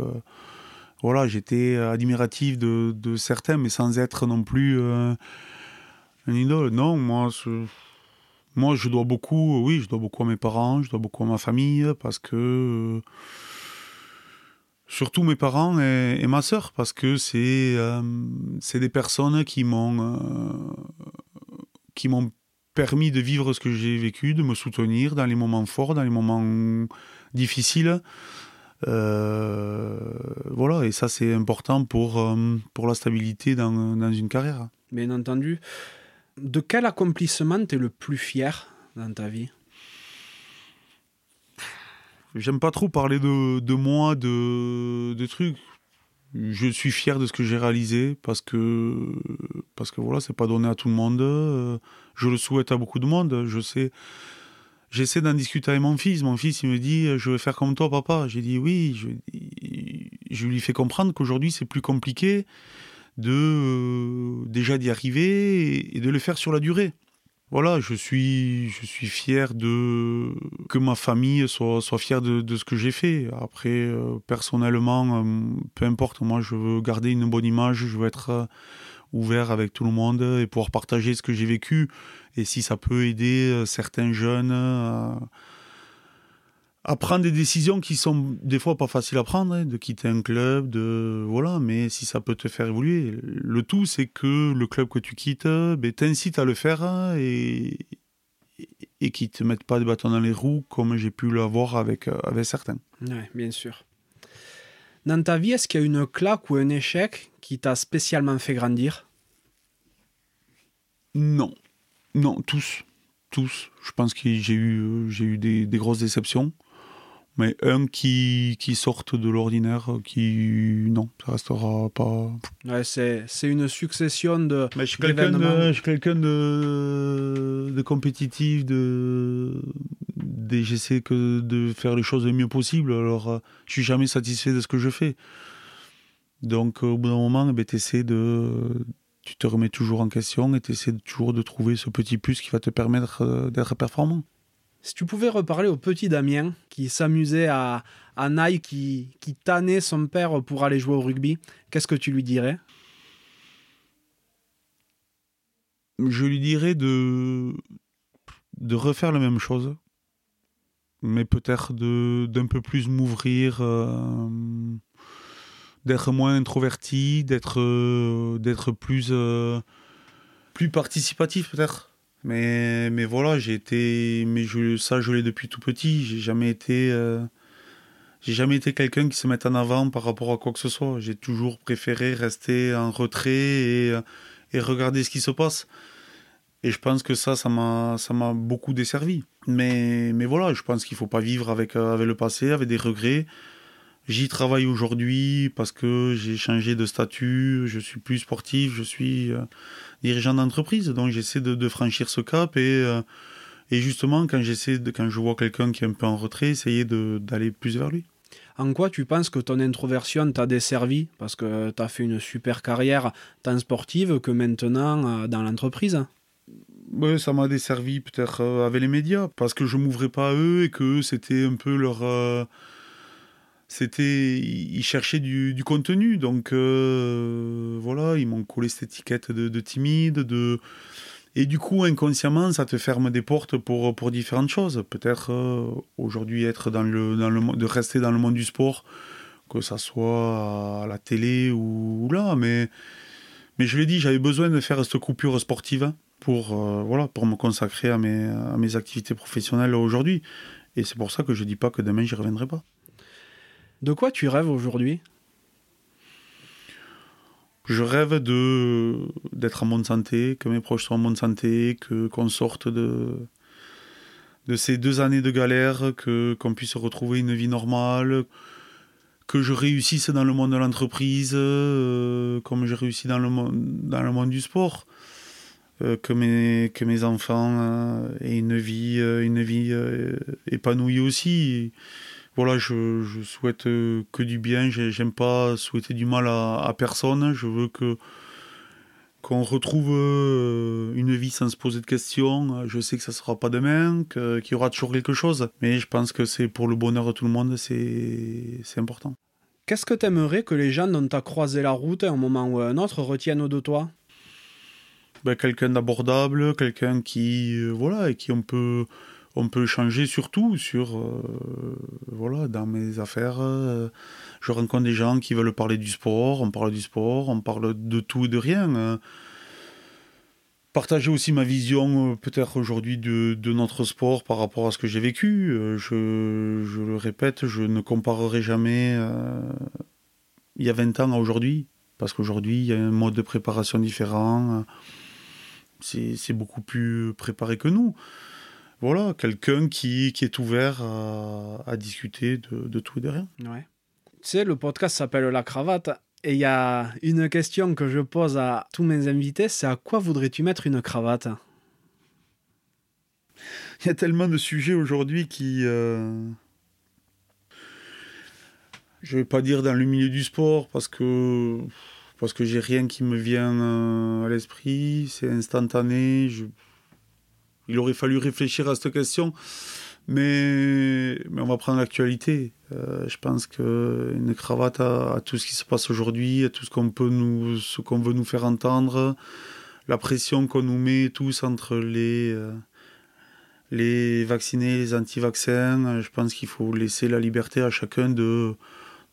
voilà, j'étais admiratif de, certains, mais sans être non plus un idole. Non, moi, moi, je dois beaucoup, oui, je dois beaucoup à mes parents, je dois beaucoup à ma famille, parce que surtout mes parents et, ma sœur, parce que c'est euh, des personnes qui m'ont euh, qui m'ont permis de vivre ce que j'ai vécu, de me soutenir dans les moments forts, dans les moments difficiles. Euh, voilà, et ça c'est important pour, pour la stabilité dans, dans, une carrière. Bien entendu. De quel accomplissement tu es le plus fier dans ta vie? J'aime pas trop parler de, de moi, de, de trucs. Je suis fier de ce que j'ai réalisé parce que parce que voilà, c'est pas donné à tout le monde. Je le souhaite à beaucoup de monde. Je sais. J'essaie d'en discuter avec mon fils. Mon fils, il me dit Je vais faire comme toi, papa. J'ai dit Oui. Je, lui fais comprendre qu'aujourd'hui, c'est plus compliqué de déjà d'y arriver et de le faire sur la durée voilà, je suis, je suis fier de que ma famille soit, soit fière de, ce que j'ai fait. Après, euh, personnellement, euh, peu importe, moi, je veux garder une bonne image, je veux être euh, ouvert avec tout le monde et pouvoir partager ce que j'ai vécu. Et si ça peut aider certains jeunes à prendre des décisions qui sont des fois pas faciles à prendre, hein, de quitter un club, de voilà, mais si ça peut te faire évoluer, le tout c'est que le club que tu quittes, ben, t'incite à le faire hein, et et qui te mettent pas de bâton dans les roues comme j'ai pu l'avoir avec euh, avec certains. Oui, bien sûr. Dans ta vie, est-ce qu'il y a une claque ou un échec qui t'a spécialement fait grandir? Non, non, tous, tous. Je pense que j'ai eu j'ai eu des, des grosses déceptions mais un qui, qui sorte de l'ordinaire, qui. Non, ça restera pas. Ouais, c'est, c'est une succession de. Mais je suis quelqu'un de, je suis quelqu'un de, de compétitif, de. J'essaie que de faire les choses le mieux possible, alors euh, je suis jamais satisfait de ce que je fais. Donc au bout d'un moment, eh ben, de. Tu te remets toujours en question et tu essaies toujours de trouver ce petit plus qui va te permettre euh, d'être performant. Si tu pouvais reparler au petit Damien qui s'amusait à, à Naï, qui, qui tannait son père pour aller jouer au rugby, qu'est-ce que tu lui dirais? Je lui dirais de, de refaire la même chose, mais peut-être d'un peu plus m'ouvrir, euh, d'être moins introverti, d'être euh, plus, euh, plus participatif peut-être mais, voilà, j'ai été. Mais je, ça, je l'ai depuis tout petit. J'ai jamais été. J'ai jamais été quelqu'un qui se mette en avant par rapport à quoi que ce soit. J'ai toujours préféré rester en retrait et, et regarder ce qui se passe. Et je pense que ça, ça m'a, ça m'a beaucoup desservi. Mais, mais voilà, je pense qu'il faut pas vivre avec, euh, avec le passé, avec des regrets. J'y travaille aujourd'hui parce que j'ai changé de statut, je suis plus sportif, je suis euh, dirigeant d'entreprise, donc j'essaie de, franchir ce cap et, euh, et justement quand j'essaie quand je vois quelqu'un qui est un peu en retrait, essayer d'aller plus vers lui. En quoi tu penses que ton introversion t'a desservi? Parce que tu as fait une super carrière tant sportive que maintenant dans l'entreprise Oui, ça m'a desservi peut-être avec les médias, parce que je m'ouvrais pas à eux et que c'était un peu leur c'était ils cherchaient du, contenu. Donc euh, voilà ils m'ont collé cette étiquette de, timide de et du coup inconsciemment ça te ferme des portes pour pour différentes choses. Peut-être euh, aujourd'hui être dans le dans le de rester dans le monde du sport que ça soit à la télé ou, là mais mais je l'ai dit j'avais besoin de faire cette coupure sportive pour euh, voilà pour me consacrer à mes à mes activités professionnelles aujourd'hui. Et c'est pour ça que je dis pas que demain j'y reviendrai pas. De quoi tu rêves aujourd'hui? Je rêve de d'être en bonne santé, que mes proches soient en bonne santé, que qu'on sorte de de ces deux années de galère, que qu'on puisse retrouver une vie normale, que je réussisse dans le monde de l'entreprise, euh, comme j'ai réussi dans le monde dans le monde du sport. Euh, que mes que mes enfants euh, aient une vie une vie épanouie aussi voilà, je, je souhaite euh, que du bien. J'aime pas souhaiter du mal à, personne. Je veux que qu'on retrouve euh, une vie sans se poser de questions. Je sais que ça sera pas demain, qu'il y aura toujours quelque chose, mais je pense que c'est pour le bonheur de tout le monde, c'est important. Qu'est-ce que t'aimerais que les gens dont tu as croisé la route à un moment ou à un autre retiennent de toi? Ben, Quelqu'un d'abordable, quelqu'un qui, euh, voilà, et qui on peut, on peut surtout sur, euh, voilà, dans mes affaires. euh, je rencontre des gens qui veulent parler du sport, on parle du sport, on parle de tout et de rien. euh. Partager aussi ma vision euh, peut-être aujourd'hui de, de notre sport par rapport à ce que j'ai vécu. Je, je le répète, je ne comparerai jamais il y a 20 ans à aujourd'hui, parce qu'aujourd'hui il y a un mode de préparation différent. C'est c'est beaucoup plus préparé que nous. Voilà, quelqu'un qui, qui est ouvert à, à discuter de, de tout et de rien. Ouais. Tu sais, le podcast s'appelle La Cravate. Et il y a une question que je pose à tous mes invités, c'est à quoi voudrais-tu mettre une cravate? Il y a tellement de sujets aujourd'hui qui. euh, Je vais pas dire dans le milieu du sport parce que parce que j'ai rien qui me vient euh, à l'esprit. C'est instantané. Il aurait fallu réfléchir à cette question, mais on va prendre l'actualité. Euh, je pense que une cravate à, tout ce qui se passe aujourd'hui, à tout ce qu'on peut nous, ce qu'on veut nous faire entendre, la pression qu'on nous met tous entre les euh, les vaccinés, les anti-vaccins, je pense qu'il faut laisser la liberté à chacun de,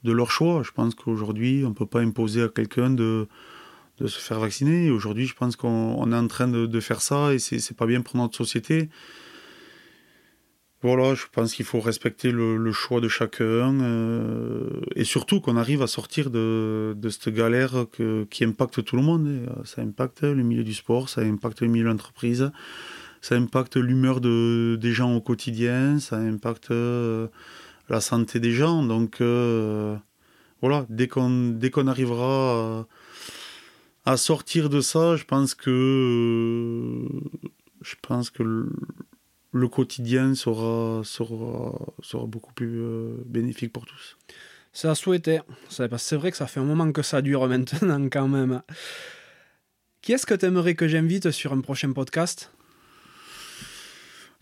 de leur choix. Je pense qu'aujourd'hui, on ne peut pas imposer à quelqu'un de, de se faire vacciner. Aujourd'hui, je pense qu'on on est en train de, faire ça et c'est pas bien pour notre société. Voilà, je pense qu'il faut respecter le, choix de chacun euh, et surtout qu'on arrive à sortir de, de cette galère qui impacte tout le monde. Euh, Ça impacte le milieu du sport, ça impacte le milieu de l'entreprise, ça impacte l'humeur de, des gens au quotidien, ça impacte euh, la santé des gens. Donc euh, voilà, dès qu'on arrivera à, sortir de ça, je pense que je pense que le, quotidien sera sera sera beaucoup plus euh, bénéfique pour tous. C'est à souhaiter. C'est vrai que ça fait un moment que ça dure maintenant quand même. Qui est-ce que tu aimerais que j'invite sur un prochain podcast?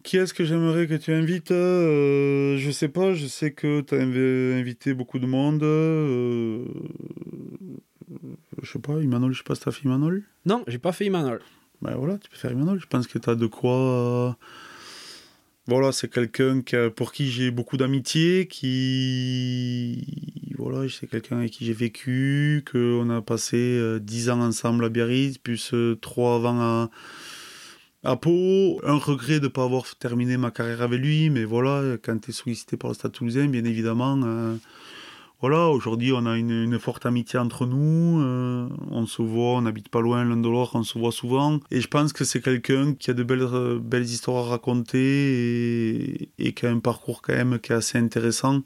Qui est-ce que j'aimerais que tu invites? Euh, Je sais pas, je sais que tu as invité beaucoup de monde. euh, Je sais pas, Imanol, je sais pas si t'as fait Imanol? Non, j'ai pas fait Imanol. Ben voilà, tu peux faire Imanol. Je pense que tu as de quoi. euh, Voilà, c'est quelqu'un pour qui j'ai beaucoup d'amitié, qui. Voilà, c'est quelqu'un avec qui j'ai vécu, qu'on a passé euh, 10 ans ensemble à Biarritz, plus 3 avant à, Pau. Un regret de ne pas avoir terminé ma carrière avec lui, mais voilà, quand tu es sollicité par le Stade toulousain, bien évidemment. euh, voilà, aujourd'hui, on a une, forte amitié entre nous. euh, on se voit, on n'habite pas loin l'un de l'autre, on se voit souvent. Et je pense que c'est quelqu'un qui a de belles, euh, belles histoires à raconter et, qui a un parcours quand même qui est assez intéressant,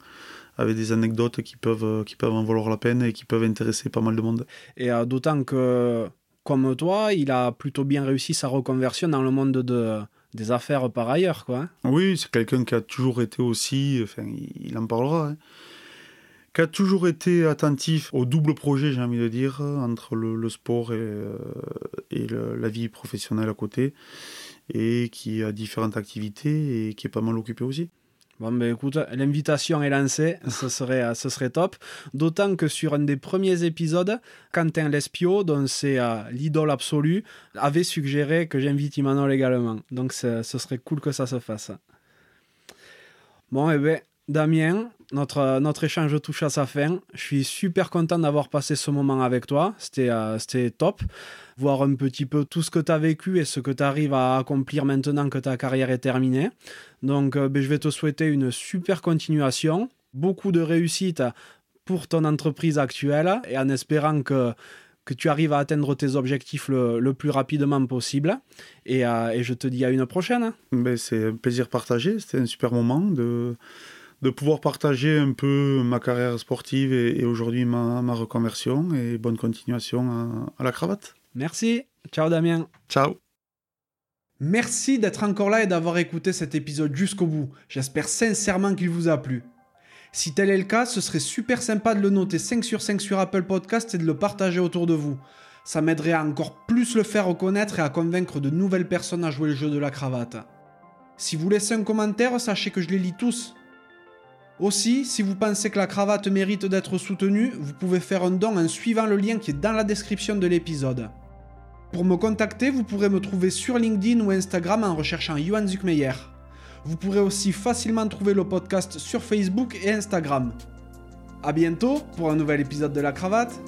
avec des anecdotes qui peuvent, qui peuvent en valoir la peine et qui peuvent intéresser pas mal de monde. Et d'autant que, comme toi, il a plutôt bien réussi sa reconversion dans le monde de, des affaires par ailleurs. Quoi. hein. Oui, c'est quelqu'un qui a toujours été aussi, enfin, il, en parlera, hein, qui a toujours été attentif au double projet, j'ai envie de dire, entre le, sport et, euh, la vie professionnelle à côté, et qui a différentes activités et qui est pas mal occupé aussi. Bon, ben écoute, l'invitation est lancée, ce serait, euh, ce serait top. D'autant que sur un des premiers épisodes, Quentin Lespio, dont c'est euh, l'idole absolue, avait suggéré que j'invite Imanol également. Donc ce serait cool que ça se fasse. Bon, eh ben, Damien, notre, notre échange touche à sa fin. Je suis super content d'avoir passé ce moment avec toi. C'était euh, top. Voir un petit peu tout ce que tu as vécu et ce que tu arrives à accomplir maintenant que ta carrière est terminée. Donc, euh, ben, je vais te souhaiter une super continuation, beaucoup de réussite pour ton entreprise actuelle et en espérant que, que tu arrives à atteindre tes objectifs le, le plus rapidement possible. Et, euh, et je te dis à une prochaine. Ben, c'est un plaisir partagé, c'était un super moment de, de pouvoir partager un peu ma carrière sportive et, et aujourd'hui ma, ma reconversion et bonne continuation à- à la cravate. Merci. Ciao Damien. Ciao Merci d'être encore là et d'avoir écouté cet épisode jusqu'au bout. J'espère sincèrement qu'il vous a plu. Si tel est le cas, ce serait super sympa de le noter 5 sur 5 sur Apple Podcast et de le partager autour de vous. Ça m'aiderait à encore plus le faire reconnaître et à convaincre de nouvelles personnes à jouer le jeu de la cravate. Si vous laissez un commentaire, sachez que je les lis tous. Aussi, si vous pensez que la cravate mérite d'être soutenue, vous pouvez faire un don en suivant le lien qui est dans la description de l'épisode. Pour me contacter, vous pourrez me trouver sur LinkedIn ou Instagram en recherchant Johan Zuckmeyer. Vous pourrez aussi facilement trouver le podcast sur Facebook et Instagram. A bientôt pour un nouvel épisode de la cravate.